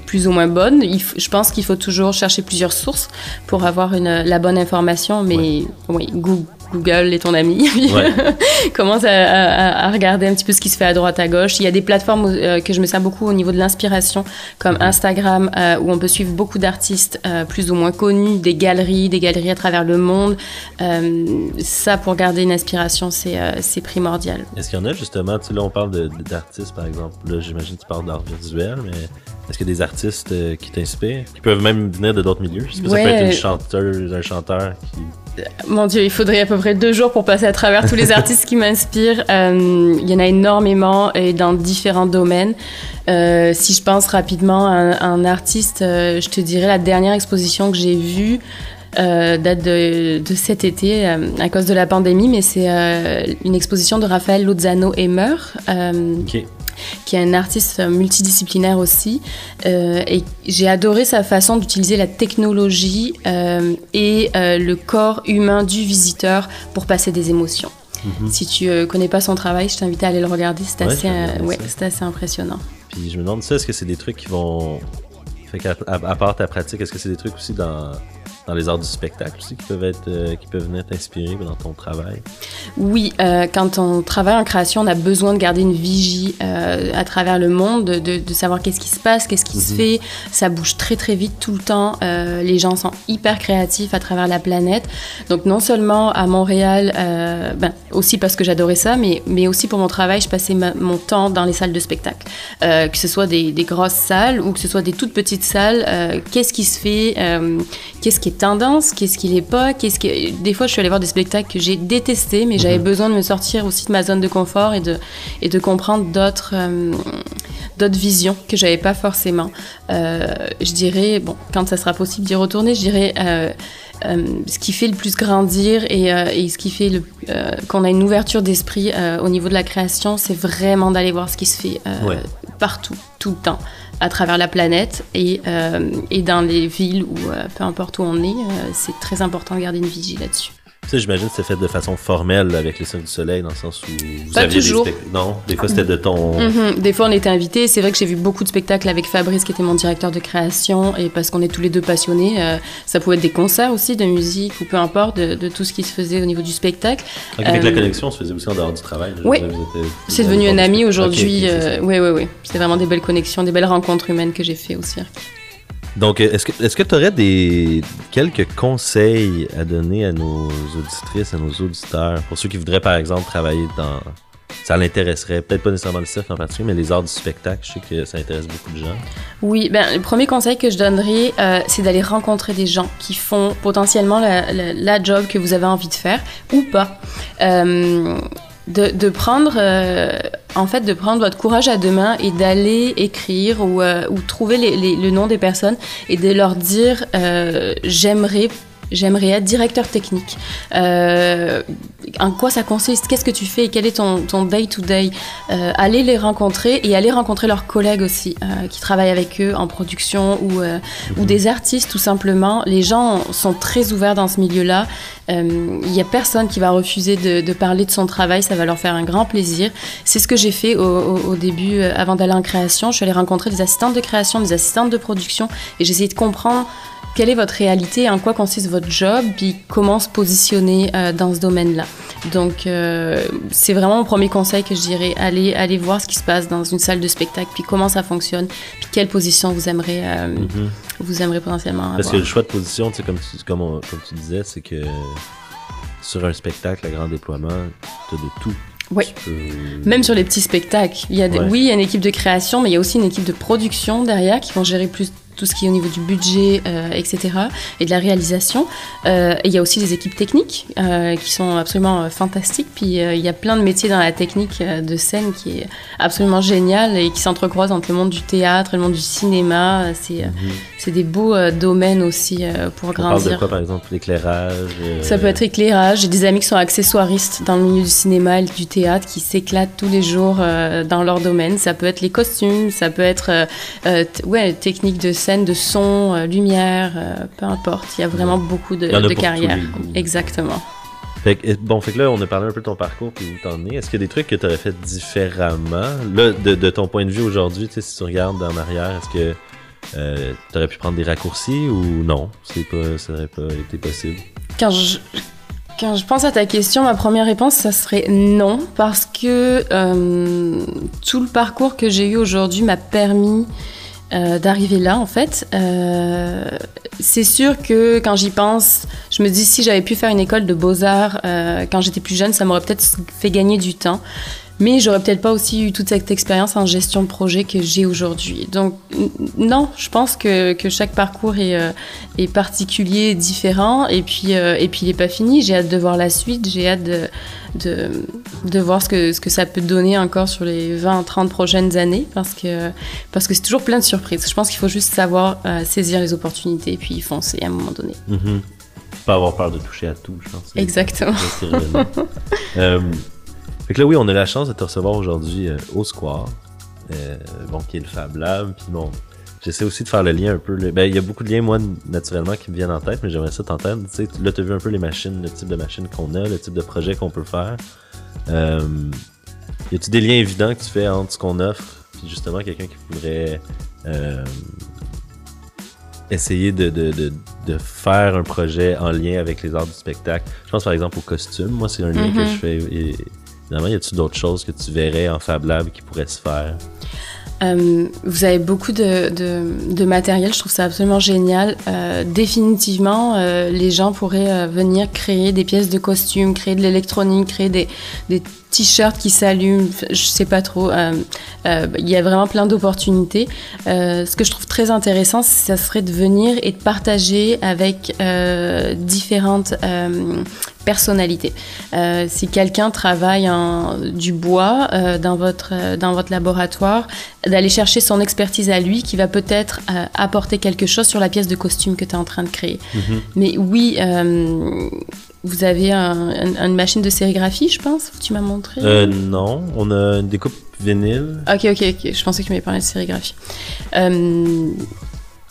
plus ou moins bonnes. Il je pense qu'il faut toujours chercher plusieurs sources pour avoir une, la bonne information, mais oui, Google, Google est ton ami. Ouais. commence à, à- à regarder un petit peu ce qui se fait à droite, à gauche. Il y a des plateformes euh, que je me sers beaucoup au niveau de l'inspiration, comme Mhm. Instagram, euh, où on peut suivre beaucoup d'artistes euh, plus ou moins connus, des galeries, des galeries à travers le monde. Euh, ça, pour garder une inspiration, c'est euh, primordial. Est-ce qu'il y en a justement, tu sais, là on parle d'artistes par exemple, là j'imagine que tu parles d'art visuel, mais est-ce qu'il y a des artistes euh, qui t'inspirent, qui peuvent même venir de d'autres milieux? Pas, ça Ouais. peut être une chanteuse, un chanteur qui... Mon Dieu, il faudrait à peu près deux jours pour passer à travers tous les artistes qui m'inspirent. Euh, il y en a énormément et dans différents domaines. Euh, si je pense rapidement à un, à un artiste, euh, je te dirais la dernière exposition que j'ai vue date de, de cet été à cause de la pandémie, mais c'est une exposition de Raphaël Lozano Emer. Euh, Ok. Qui est un artiste multidisciplinaire aussi. Euh, et j'ai adoré sa façon d'utiliser la technologie euh, et euh, le corps humain du visiteur pour passer des émotions. Mhm. Si tu connais pas son travail, je t'invite à aller le regarder. C'est Ouais, assez, ouais, assez impressionnant. Puis je me demande ça, est-ce que c'est des trucs qui vont... Fait à part ta pratique, est-ce que c'est des trucs aussi dans, dans les arts du spectacle aussi qui peuvent être euh, qui peuvent venir t'inspirer dans ton travail? Oui, euh, quand on travaille en création, on a besoin de garder une vigie euh, à travers le monde, de, savoir qu'est-ce qui se passe, qu'est-ce qui se Mhm. fait. Ça bouge très très vite tout le temps. Euh, les gens sont hyper créatifs à travers la planète. Donc non seulement à Montréal, ben, aussi parce que j'adorais ça, mais, mais aussi pour mon travail, je passais ma- mon temps dans les salles de spectacle. Que ce soit des, des grosses salles ou que ce soit des toutes petites salles, qu'est-ce qui se fait, qu'est-ce qui est tendance, qu'est-ce qui l'est pas, qu'est-ce qui... Des fois, je suis allée voir des spectacles que j'ai détestés, mais j'avais besoin de me sortir aussi de ma zone de confort et de, et de comprendre d'autres euh, d'autres visions que j'avais pas forcément. Euh, je dirais, bon, quand ça sera possible d'y retourner, je dirais... euh, euh, ce qui fait le plus grandir et, euh, et ce qui fait euh, qu'on a une ouverture d'esprit au niveau de la création, c'est vraiment d'aller voir ce qui se fait Ouais. partout, tout le temps, à travers la planète et, euh, dans les villes ou euh, peu importe où on est. euh, c'est très important de garder une vigie là-dessus. Sais, j'imagine que c'est fait de façon formelle avec les Cirques du Soleil, dans le sens où vous Pas aviez toujours. des spectacles. Non, des fois c'était de ton. Mhm. Des fois, on était invités. C'est vrai que j'ai vu beaucoup de spectacles avec Fabrice, qui était mon directeur de création, et parce qu'on est tous les deux passionnés, euh, ça pouvait être des concerts aussi de musique ou peu importe de, de tout ce qui se faisait au niveau du spectacle. Fait que la Euh, connexion se faisait aussi en dehors du travail. Oui. C'est devenu un ami aujourd'hui. Ça. oui, oui, oui. C'est vraiment des belles connexions, des belles rencontres humaines que j'ai fait au cirque. Donc, est-ce que que tu aurais des quelques conseils à donner à nos auditrices, à nos auditeurs, pour ceux qui voudraient par exemple travailler dans ça l'intéresserait, peut-être pas nécessairement le cirque en particulier, mais les arts du spectacle, je sais que ça intéresse beaucoup de gens. Oui, ben, le premier conseil que je donnerais, euh, c'est d'aller rencontrer des gens qui font potentiellement la job que vous avez envie de faire ou pas. Euh, de, prendre, euh, en fait, de prendre votre courage à deux mains et d'aller écrire ou, euh, ou trouver les- les- le nom des personnes et de leur dire euh, j'aimerais. J'aimerais être directeur technique. Euh, en quoi ça consiste? Qu'est-ce que tu fais? Quel est ton, ton day-to-day? Euh, Allez les rencontrer et allez rencontrer leurs collègues aussi euh, qui travaillent avec eux en production ou, euh, ou des artistes tout simplement. Les gens sont très ouverts dans ce milieu-là. Il y a personne qui va refuser de, de parler de son travail, ça va leur faire un grand plaisir. C'est ce que j'ai fait au, au- au début, avant d'aller en création. Je suis allée rencontrer des assistantes de création, des assistantes de production et j'ai essayé de comprendre quelle est votre réalité, en quoi consiste votre job, puis comment se positionner euh, dans ce domaine-là. Donc, euh, c'est vraiment mon premier conseil que je dirais. Allez, allez voir ce qui se passe dans une salle de spectacle, puis comment ça fonctionne, puis quelle position vous aimeriez, euh, Mhm. vous aimeriez potentiellement avoir. Parce que le choix de position, comme tu, comme, on- comme tu disais, c'est que sur un spectacle à grand déploiement, tu as de tout. Oui. Peux- Même sur les petits spectacles, il y a des- Ouais. oui, il y a une équipe de création, mais il y a aussi une équipe de production derrière qui vont gérer plus tout ce qui est au niveau du budget, euh, etc., et de la réalisation. Euh, et il y a aussi des équipes techniques euh, qui sont absolument fantastiques. Puis il y a plein de métiers dans la technique de scène qui est absolument génial et qui s'entrecroisent entre le monde du théâtre et le monde du cinéma. C'est c'est des beaux domaines aussi pour On parle de grandir. quoi, par exemple, l'éclairage Ça peut être éclairage. J'ai des amis qui sont accessoiristes dans le milieu du cinéma et du théâtre qui s'éclatent tous les jours dans leur domaine. Ça peut être les costumes, ça peut être ouais, technique de scène, de son, euh, lumière, euh, peu importe. Il y a vraiment beaucoup de, de carrières. Exactement. Fait que, bon, fait que là, on a parlé un peu de ton parcours puis où t'en es. Est-ce qu'il y a des trucs que tu aurais fait différemment? Là, de, de ton point de vue aujourd'hui, si tu regardes en arrière, est-ce que euh, tu aurais pu prendre des raccourcis ou non? Pas, ça aurait pas été possible. Quand je, Quand je pense à ta question, ma première réponse, ça serait non, parce que euh, tout le parcours que j'ai eu aujourd'hui m'a permis euh, d'arriver là, en fait. Euh, c'est sûr que quand j'y pense, je me dis si j'avais pu faire une école de beaux-arts euh, quand j'étais plus jeune, ça m'aurait peut-être fait gagner du temps. Mais j'aurais peut-être pas aussi eu toute cette expérience en gestion de projet que j'ai aujourd'hui. Donc non, je pense que, que chaque parcours est, euh, est particulier, différent, et puis, euh, et puis il n'est pas fini. J'ai hâte de voir la suite, j'ai hâte de, de, de voir ce que, ce que ça peut donner encore sur les 20-30 prochaines années, parce que parce que c'est toujours plein de surprises. Je pense qu'il faut juste savoir euh, saisir les opportunités et puis y foncer à un moment donné. Mhm. Pas avoir peur de toucher à tout, je pense. Exactement. fait que là, oui, on a la chance de te recevoir aujourd'hui euh, au Square, euh, bon, qui est le Fab Lab. Puis bon, j'essaie aussi de faire le lien un peu. le- Ben, il y a beaucoup de liens, moi, naturellement, qui me viennent en tête, mais j'aimerais ça t'entendre. Tu sais, là, tu as vu un peu les machines, le type de machines qu'on a, le type de projet qu'on peut faire. Euh, y a-tu des liens évidents que tu fais entre ce qu'on offre, puis justement, quelqu'un qui voudrait. euh, essayer de, de, de, de faire un projet en lien avec les arts du spectacle? Je pense par exemple au costume. Moi, c'est un lien que Mhm. je fais. Évidemment, y a-tu d'autres choses que tu verrais en Fab Lab qui pourraient se faire? Euh, vous avez beaucoup de, matériel, je trouve ça absolument génial. Euh, définitivement, euh, les gens pourraient venir créer des pièces de costumes, créer de l'électronique, créer des, t-shirts qui s'allument, je sais pas trop. Il y a vraiment plein d'opportunités. Ce que je trouve très intéressant, ça serait de venir et de partager avec différentes personnalités. Euh, si quelqu'un travaille du bois euh, dans, votre, euh, dans votre laboratoire, d'aller chercher son expertise à lui qui va peut-être apporter quelque chose sur la pièce de costume que tu es en train de créer. Mais oui, vous avez un- un- une machine de sérigraphie, je pense, tu m'as montré? Euh, non, on a une découpe vinyle. Ok, ok, ok. Je pensais que tu m'avais parlé de sérigraphie. Euh,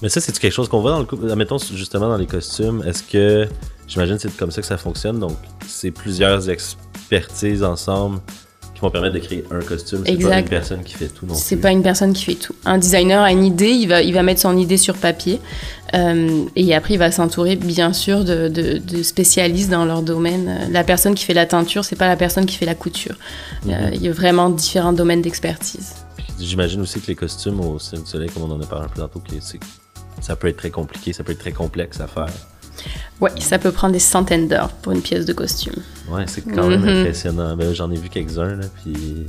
Mais ça, c'est quelque chose qu'on voit dans le couple. Admettons, justement, dans les costumes, est-ce que. J'imagine que c'est comme ça que ça fonctionne. Donc, c'est plusieurs expertises ensemble qui vont permettre de créer un costume. C'est pas une personne qui fait tout non c'est pas une personne qui fait tout. Un designer a une idée, il va, il va mettre son idée sur papier. euh, et après, il va s'entourer, bien sûr, de, de- de spécialistes dans leur domaine. La personne qui fait la teinture, c'est pas la personne qui fait la couture. Euh, Mhm. il y a vraiment différents domaines d'expertise. J'imagine aussi que les costumes au Cirque du Soleil, comme on en a parlé un peu tantôt, ça peut être très compliqué, ça peut être très complexe à faire. Ouais, ça peut prendre des centaines d'heures pour une pièce de costume. Ouais, c'est quand même Mhm. impressionnant. Ben, J'en ai vu quelques-uns, là, puis...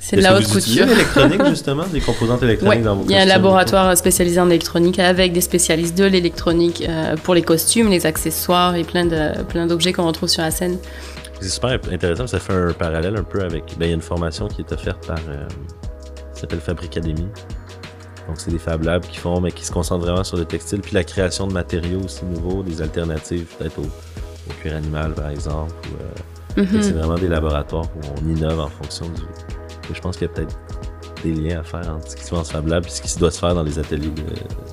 C'est de la haute couture. l'électronique, justement, des composantes électroniques Ouais, dans vos il y a un costumes, laboratoire spécialisé en électronique avec des spécialistes de l'électronique euh, pour les costumes, les accessoires et plein de plein d'objets qu'on retrouve sur la scène. C'est super intéressant, ça fait un parallèle un peu avec... Ben, il y a une formation qui est offerte par... Euh, s'appelle Fabricademy. Donc, c'est des Fab Labs qui font, mais qui se concentrent vraiment sur le textile, puis la création de matériaux aussi nouveaux, des alternatives, peut-être au, au cuir animal, par exemple. euh, Mhm. C'est vraiment des laboratoires où on innove en fonction du. et Je pense qu'il y a peut-être des liens à faire entre ce qui se fait en Fab Lab et ce qui doit se faire dans les ateliers. de-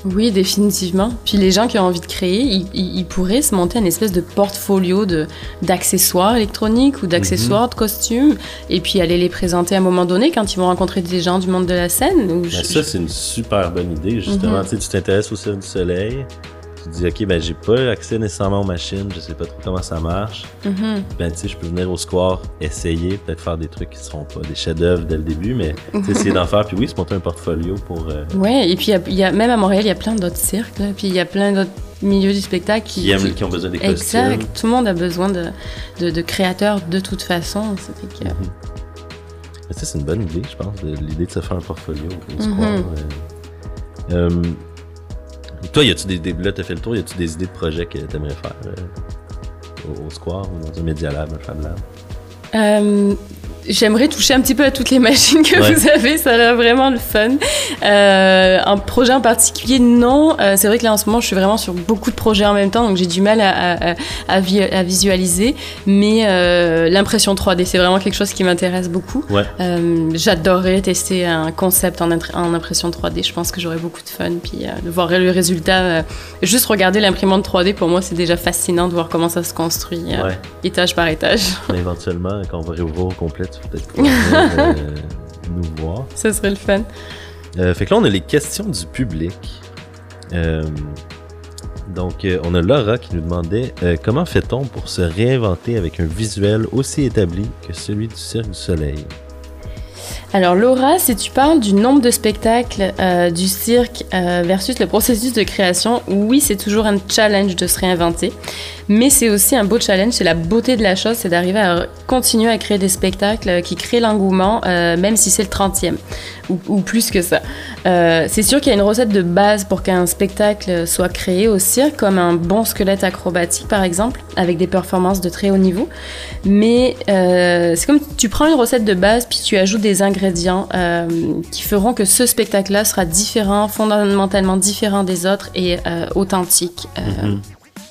Oui, définitivement. Puis les gens qui ont envie de créer, ils, pourraient se monter un espèce de portfolio de d'accessoires électroniques ou d'accessoires de costumes, et puis aller les présenter à un moment donné quand ils vont rencontrer des gens du monde de la scène. Ou Ben, je- ça, c'est une super bonne idée, justement. Tu sais, tu t'intéresses au Cirque du Soleil, tu te dis, OK, ben, j'ai pas accès nécessairement aux machines, je sais pas trop comment ça marche. Mhm. Ben, tu sais, je peux venir au square, essayer, peut-être faire des trucs qui seront pas des chefs-d'œuvre dès le début, mais essayer d'en faire. Puis oui, se monter un portfolio pour. euh, Ouais, et puis y a- il y a, même à Montréal, il y a plein d'autres cirques, là, puis il y a plein d'autres milieux du spectacle qui, qui, aiment, qui- ont besoin des costumes. Exact. Tout le monde a besoin de, de, de créateurs de toute façon. Que- Mhm. Ça, c'est une bonne idée, je pense, l'idée de se faire un portfolio au square. euh. Euh, toi, y a-tu des, là, t'as fait le tour, y a-tu des idées de projets que t'aimerais faire euh, au, au square ou dans un Media Lab, un Fab Lab? Euh, J'aimerais toucher un petit peu à toutes les machines que Ouais. vous avez, ça a l'air vraiment le fun. Euh, un projet en particulier, non. Euh, c'est vrai que là en ce moment, je suis vraiment sur beaucoup de projets en même temps, donc j'ai du mal à, à- à à visualiser. Mais euh, l'impression 3D, c'est vraiment quelque chose qui m'intéresse beaucoup. Ouais. J'adorerais tester un concept en, impression 3D. Je pense que j'aurais beaucoup de fun. Puis de voir le résultat, juste regarder l'imprimante 3D, pour moi, c'est déjà fascinant de voir comment ça se construit, Ouais. étage par étage. Éventuellement, quand on va réouvrir au complet, tu vas peut-être euh, nous voir. Ça serait le fun. Euh, fait que là, on a les questions du public. Euh, Donc, euh, on a Laura qui nous demandait euh, comment fait-on pour se réinventer avec un visuel aussi établi que celui du Cirque du Soleil? Alors Laura, si tu parles du nombre de spectacles euh, du cirque euh, versus le processus de création, oui, c'est toujours un challenge de se réinventer, mais c'est aussi un beau challenge, c'est la beauté de la chose, c'est d'arriver à continuer à créer des spectacles qui créent l'engouement, euh, même si c'est le 30e, ou, plus que ça. Euh, c'est sûr qu'il y a une recette de base pour qu'un spectacle soit créé au cirque, comme un bon squelette acrobatique par exemple, avec des performances de très haut niveau. Mais euh, c'est comme tu prends une recette de base puis tu ajoutes des ingrédients euh, qui feront que ce spectacle-là sera différent, fondamentalement différent des autres et euh, authentique. Euh, Mhm.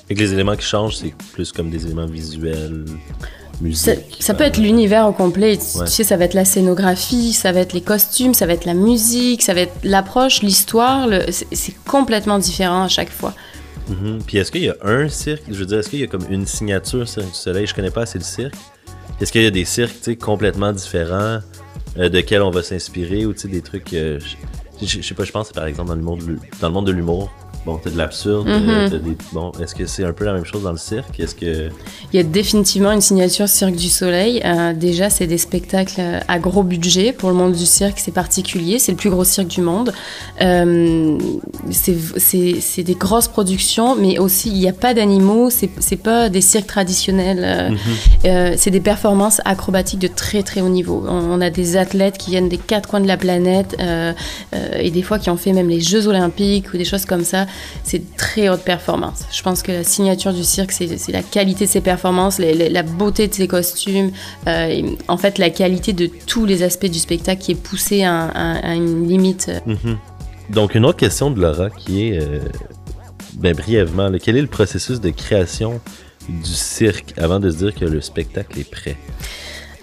Que les éléments qui changent, c'est plus comme des éléments visuels, Ça, musique. ça peut être l'univers au complet. Tu sais, ça va être la scénographie, ça va être les costumes, ça va être la musique, ça va être l'approche, l'histoire. le- C'est complètement différent à chaque fois. Mhm. Puis est-ce qu'il y a un cirque? Je veux dire, est-ce qu'il y a comme une signature Cirque du Soleil? Je connais pas assez le cirque. Est-ce qu'il y a des cirques tu sais, complètement différents euh, de quels on va s'inspirer ou tu sais, des trucs. euh, je, je- je sais pas, je pense par exemple dans le monde, de l'hu- dans le monde de l'humour. Bon, t'as de l'absurde. euh, Mhm. t'as des- bon, est-ce que c'est un peu la même chose dans le cirque? Est-ce que. Il y a définitivement une signature Cirque du Soleil. Euh, déjà, c'est des spectacles euh, à gros budget. Pour le monde du cirque, c'est particulier. C'est le plus gros cirque du monde. Euh, c'est- des grosses productions, mais aussi, il n'y a pas d'animaux. C'est pas des cirques traditionnels. Euh, Mhm. euh, c'est des performances acrobatiques de très très haut niveau. On, on a des athlètes qui viennent des quatre coins de la planète euh, euh, et des fois qui ont fait même les Jeux Olympiques ou des choses comme ça. C'est de très haute performance. Je pense que la signature du cirque, c'est la qualité de ses performances, les- les- la beauté de ses costumes, euh, en fait la qualité de tous les aspects du spectacle qui est poussé à, à- à une limite. Mhm. Donc, une autre question de Laura qui est, euh, ben, brièvement, là, quel est le processus de création du cirque avant de se dire que le spectacle est prêt?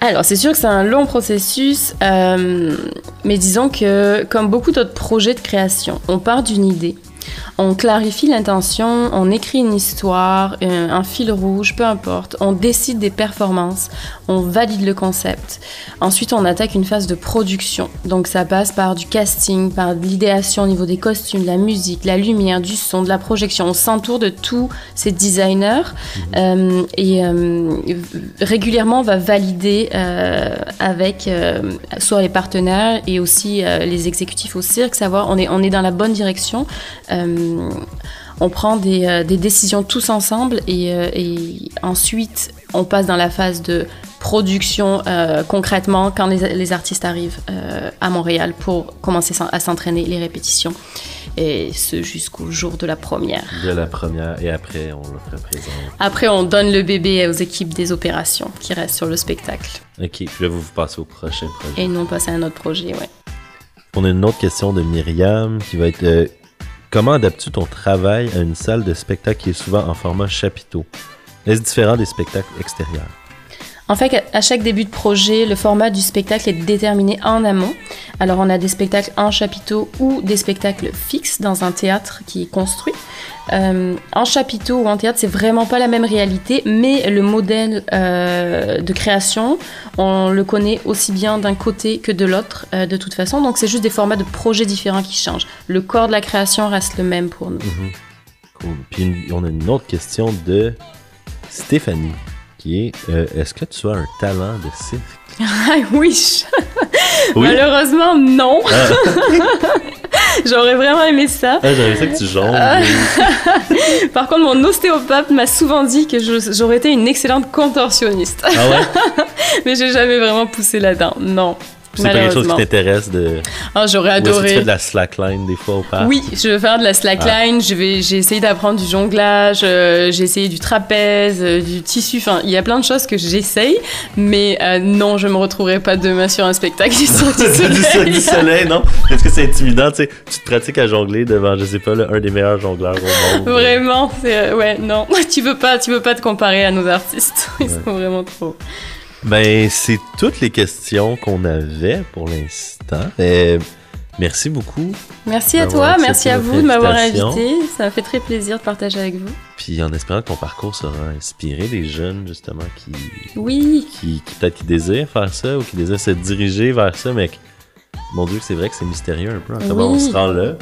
Alors, c'est sûr que c'est un long processus, euh, mais disons que, comme beaucoup d'autres projets de création, on part d'une idée, on clarifie l'intention, on écrit une histoire, un, fil rouge, peu importe, on décide des performances, on valide le concept. Ensuite, on attaque une phase de production. Donc, ça passe par du casting, par de l'idéation au niveau des costumes, de la musique, de la lumière, du son, de la projection. On s'entoure de tous ces designers euh, et euh, régulièrement on va valider euh, avec soit les partenaires et aussi les exécutifs au cirque, savoir on est, on est dans la bonne direction. On prend des, euh, des décisions tous ensemble et, euh, et ensuite on passe dans la phase de production euh, concrètement quand les, les artistes arrivent euh, à Montréal pour commencer à s'entraîner les répétitions et ce jusqu'au jour de la première. De la première et après, on le représente. Après, on donne le bébé aux équipes des opérations qui restent sur le spectacle. Ok, puis là, vous vous passez au prochain projet. Et non passe à un autre projet, ouais. On a une autre question de Myriam qui va être euh, Comment adaptes-tu ton travail à une salle de spectacle qui est souvent en format chapiteau? Est-ce différent des spectacles extérieurs? En fait, à chaque début de projet, le format du spectacle est déterminé en amont. Alors, on a des spectacles en chapiteau ou des spectacles fixes dans un théâtre qui est construit. Euh, en chapiteau ou en théâtre, c'est vraiment pas la même réalité, mais le modèle euh, de création, on le connaît aussi bien d'un côté que de l'autre, euh, de toute façon. Donc, c'est juste des formats de projets différents qui changent. Le corps de la création reste le même pour nous. Mhm. Cool. Puis on a une autre question de Stéphanie qui est euh, Est-ce que tu as un talent de cirque? Ah oui, je- Oui? malheureusement non. Ah, J'aurais vraiment aimé ça. ah, j'aurais ça que tu jongles. Ah. Par contre, mon ostéopathe m'a souvent dit que j'aurais été une excellente contorsionniste. Ah ouais? Mais j'ai jamais vraiment poussé là-dedans. Non. C'est pas quelque chose qui t'intéresse de. Ah, j'aurais que tu fais adoré. de la slackline des fois ou pas? Oui, je veux faire de la slackline. Je vais, j'ai essayé d'apprendre du jonglage. euh, j'ai essayé du trapèze, euh, du tissu. Enfin, il y a plein de choses que j'essaye, mais euh, non, je me retrouverai pas demain sur un spectacle du Cirque du Soleil. Du soleil, non? Est-ce que c'est intimidant? Tu te pratiques à jongler devant, je sais pas, le- un des meilleurs jongleurs au monde. Vraiment, c'est euh, ouais, non, tu veux pas, tu veux pas te comparer à nos artistes. Ils Ouais. sont vraiment trop. Ben, c'est toutes les questions qu'on avait pour l'instant. Euh, merci beaucoup. Merci à toi, merci à vous de m'avoir invité. Ça m'a fait très plaisir de partager avec vous. Puis en espérant que ton parcours sera inspiré des jeunes, justement, qui, Oui, qui, qui peut-être qui désirent faire ça ou qui désirent se diriger vers ça, mais mon Dieu, c'est vrai que c'est mystérieux un peu. Comment Oui. on se rend là?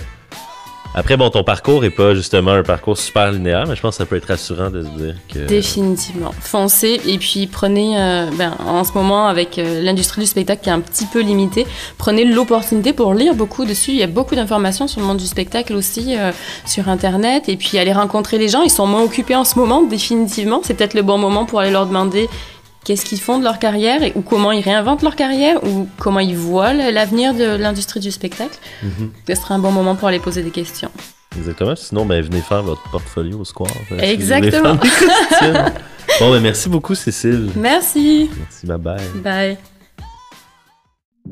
Après, bon, ton parcours est pas justement un parcours super linéaire, mais je pense que ça peut être rassurant de se dire que. Définitivement. Foncez et puis prenez, euh, ben, en ce moment, avec euh, l'industrie du spectacle qui est un petit peu limitée, prenez l'opportunité pour lire beaucoup dessus. Il y a beaucoup d'informations sur le monde du spectacle aussi euh, sur Internet et puis aller rencontrer les gens. Ils sont moins occupés en ce moment, définitivement. C'est peut-être le bon moment pour aller leur demander qu'est-ce qu'ils font de leur carrière et, ou comment ils réinventent leur carrière ou comment ils voient l'avenir de l'industrie du spectacle? Mhm. Ce serait un bon moment pour aller poser des questions. Exactement. Sinon, ben, venez faire votre portfolio au square. si Exactement. bon, ben, merci beaucoup, Cécile. Merci. Merci, bye bye. Bye.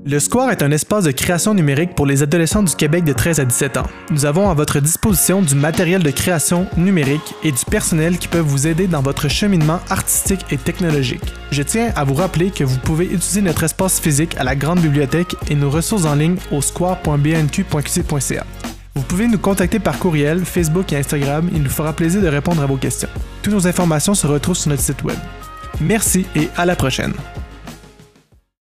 Le Square est un espace de création numérique pour les adolescents du Québec de 13 à 17 ans. Nous avons à votre disposition du matériel de création numérique et du personnel qui peuvent vous aider dans votre cheminement artistique et technologique. Je tiens à vous rappeler que vous pouvez utiliser notre espace physique à la Grande Bibliothèque et nos ressources en ligne au square.bnq.qc.ca. Vous pouvez nous contacter par courriel, Facebook et Instagram, il nous fera plaisir de répondre à vos questions. Toutes nos informations se retrouvent sur notre site web. Merci et à la prochaine.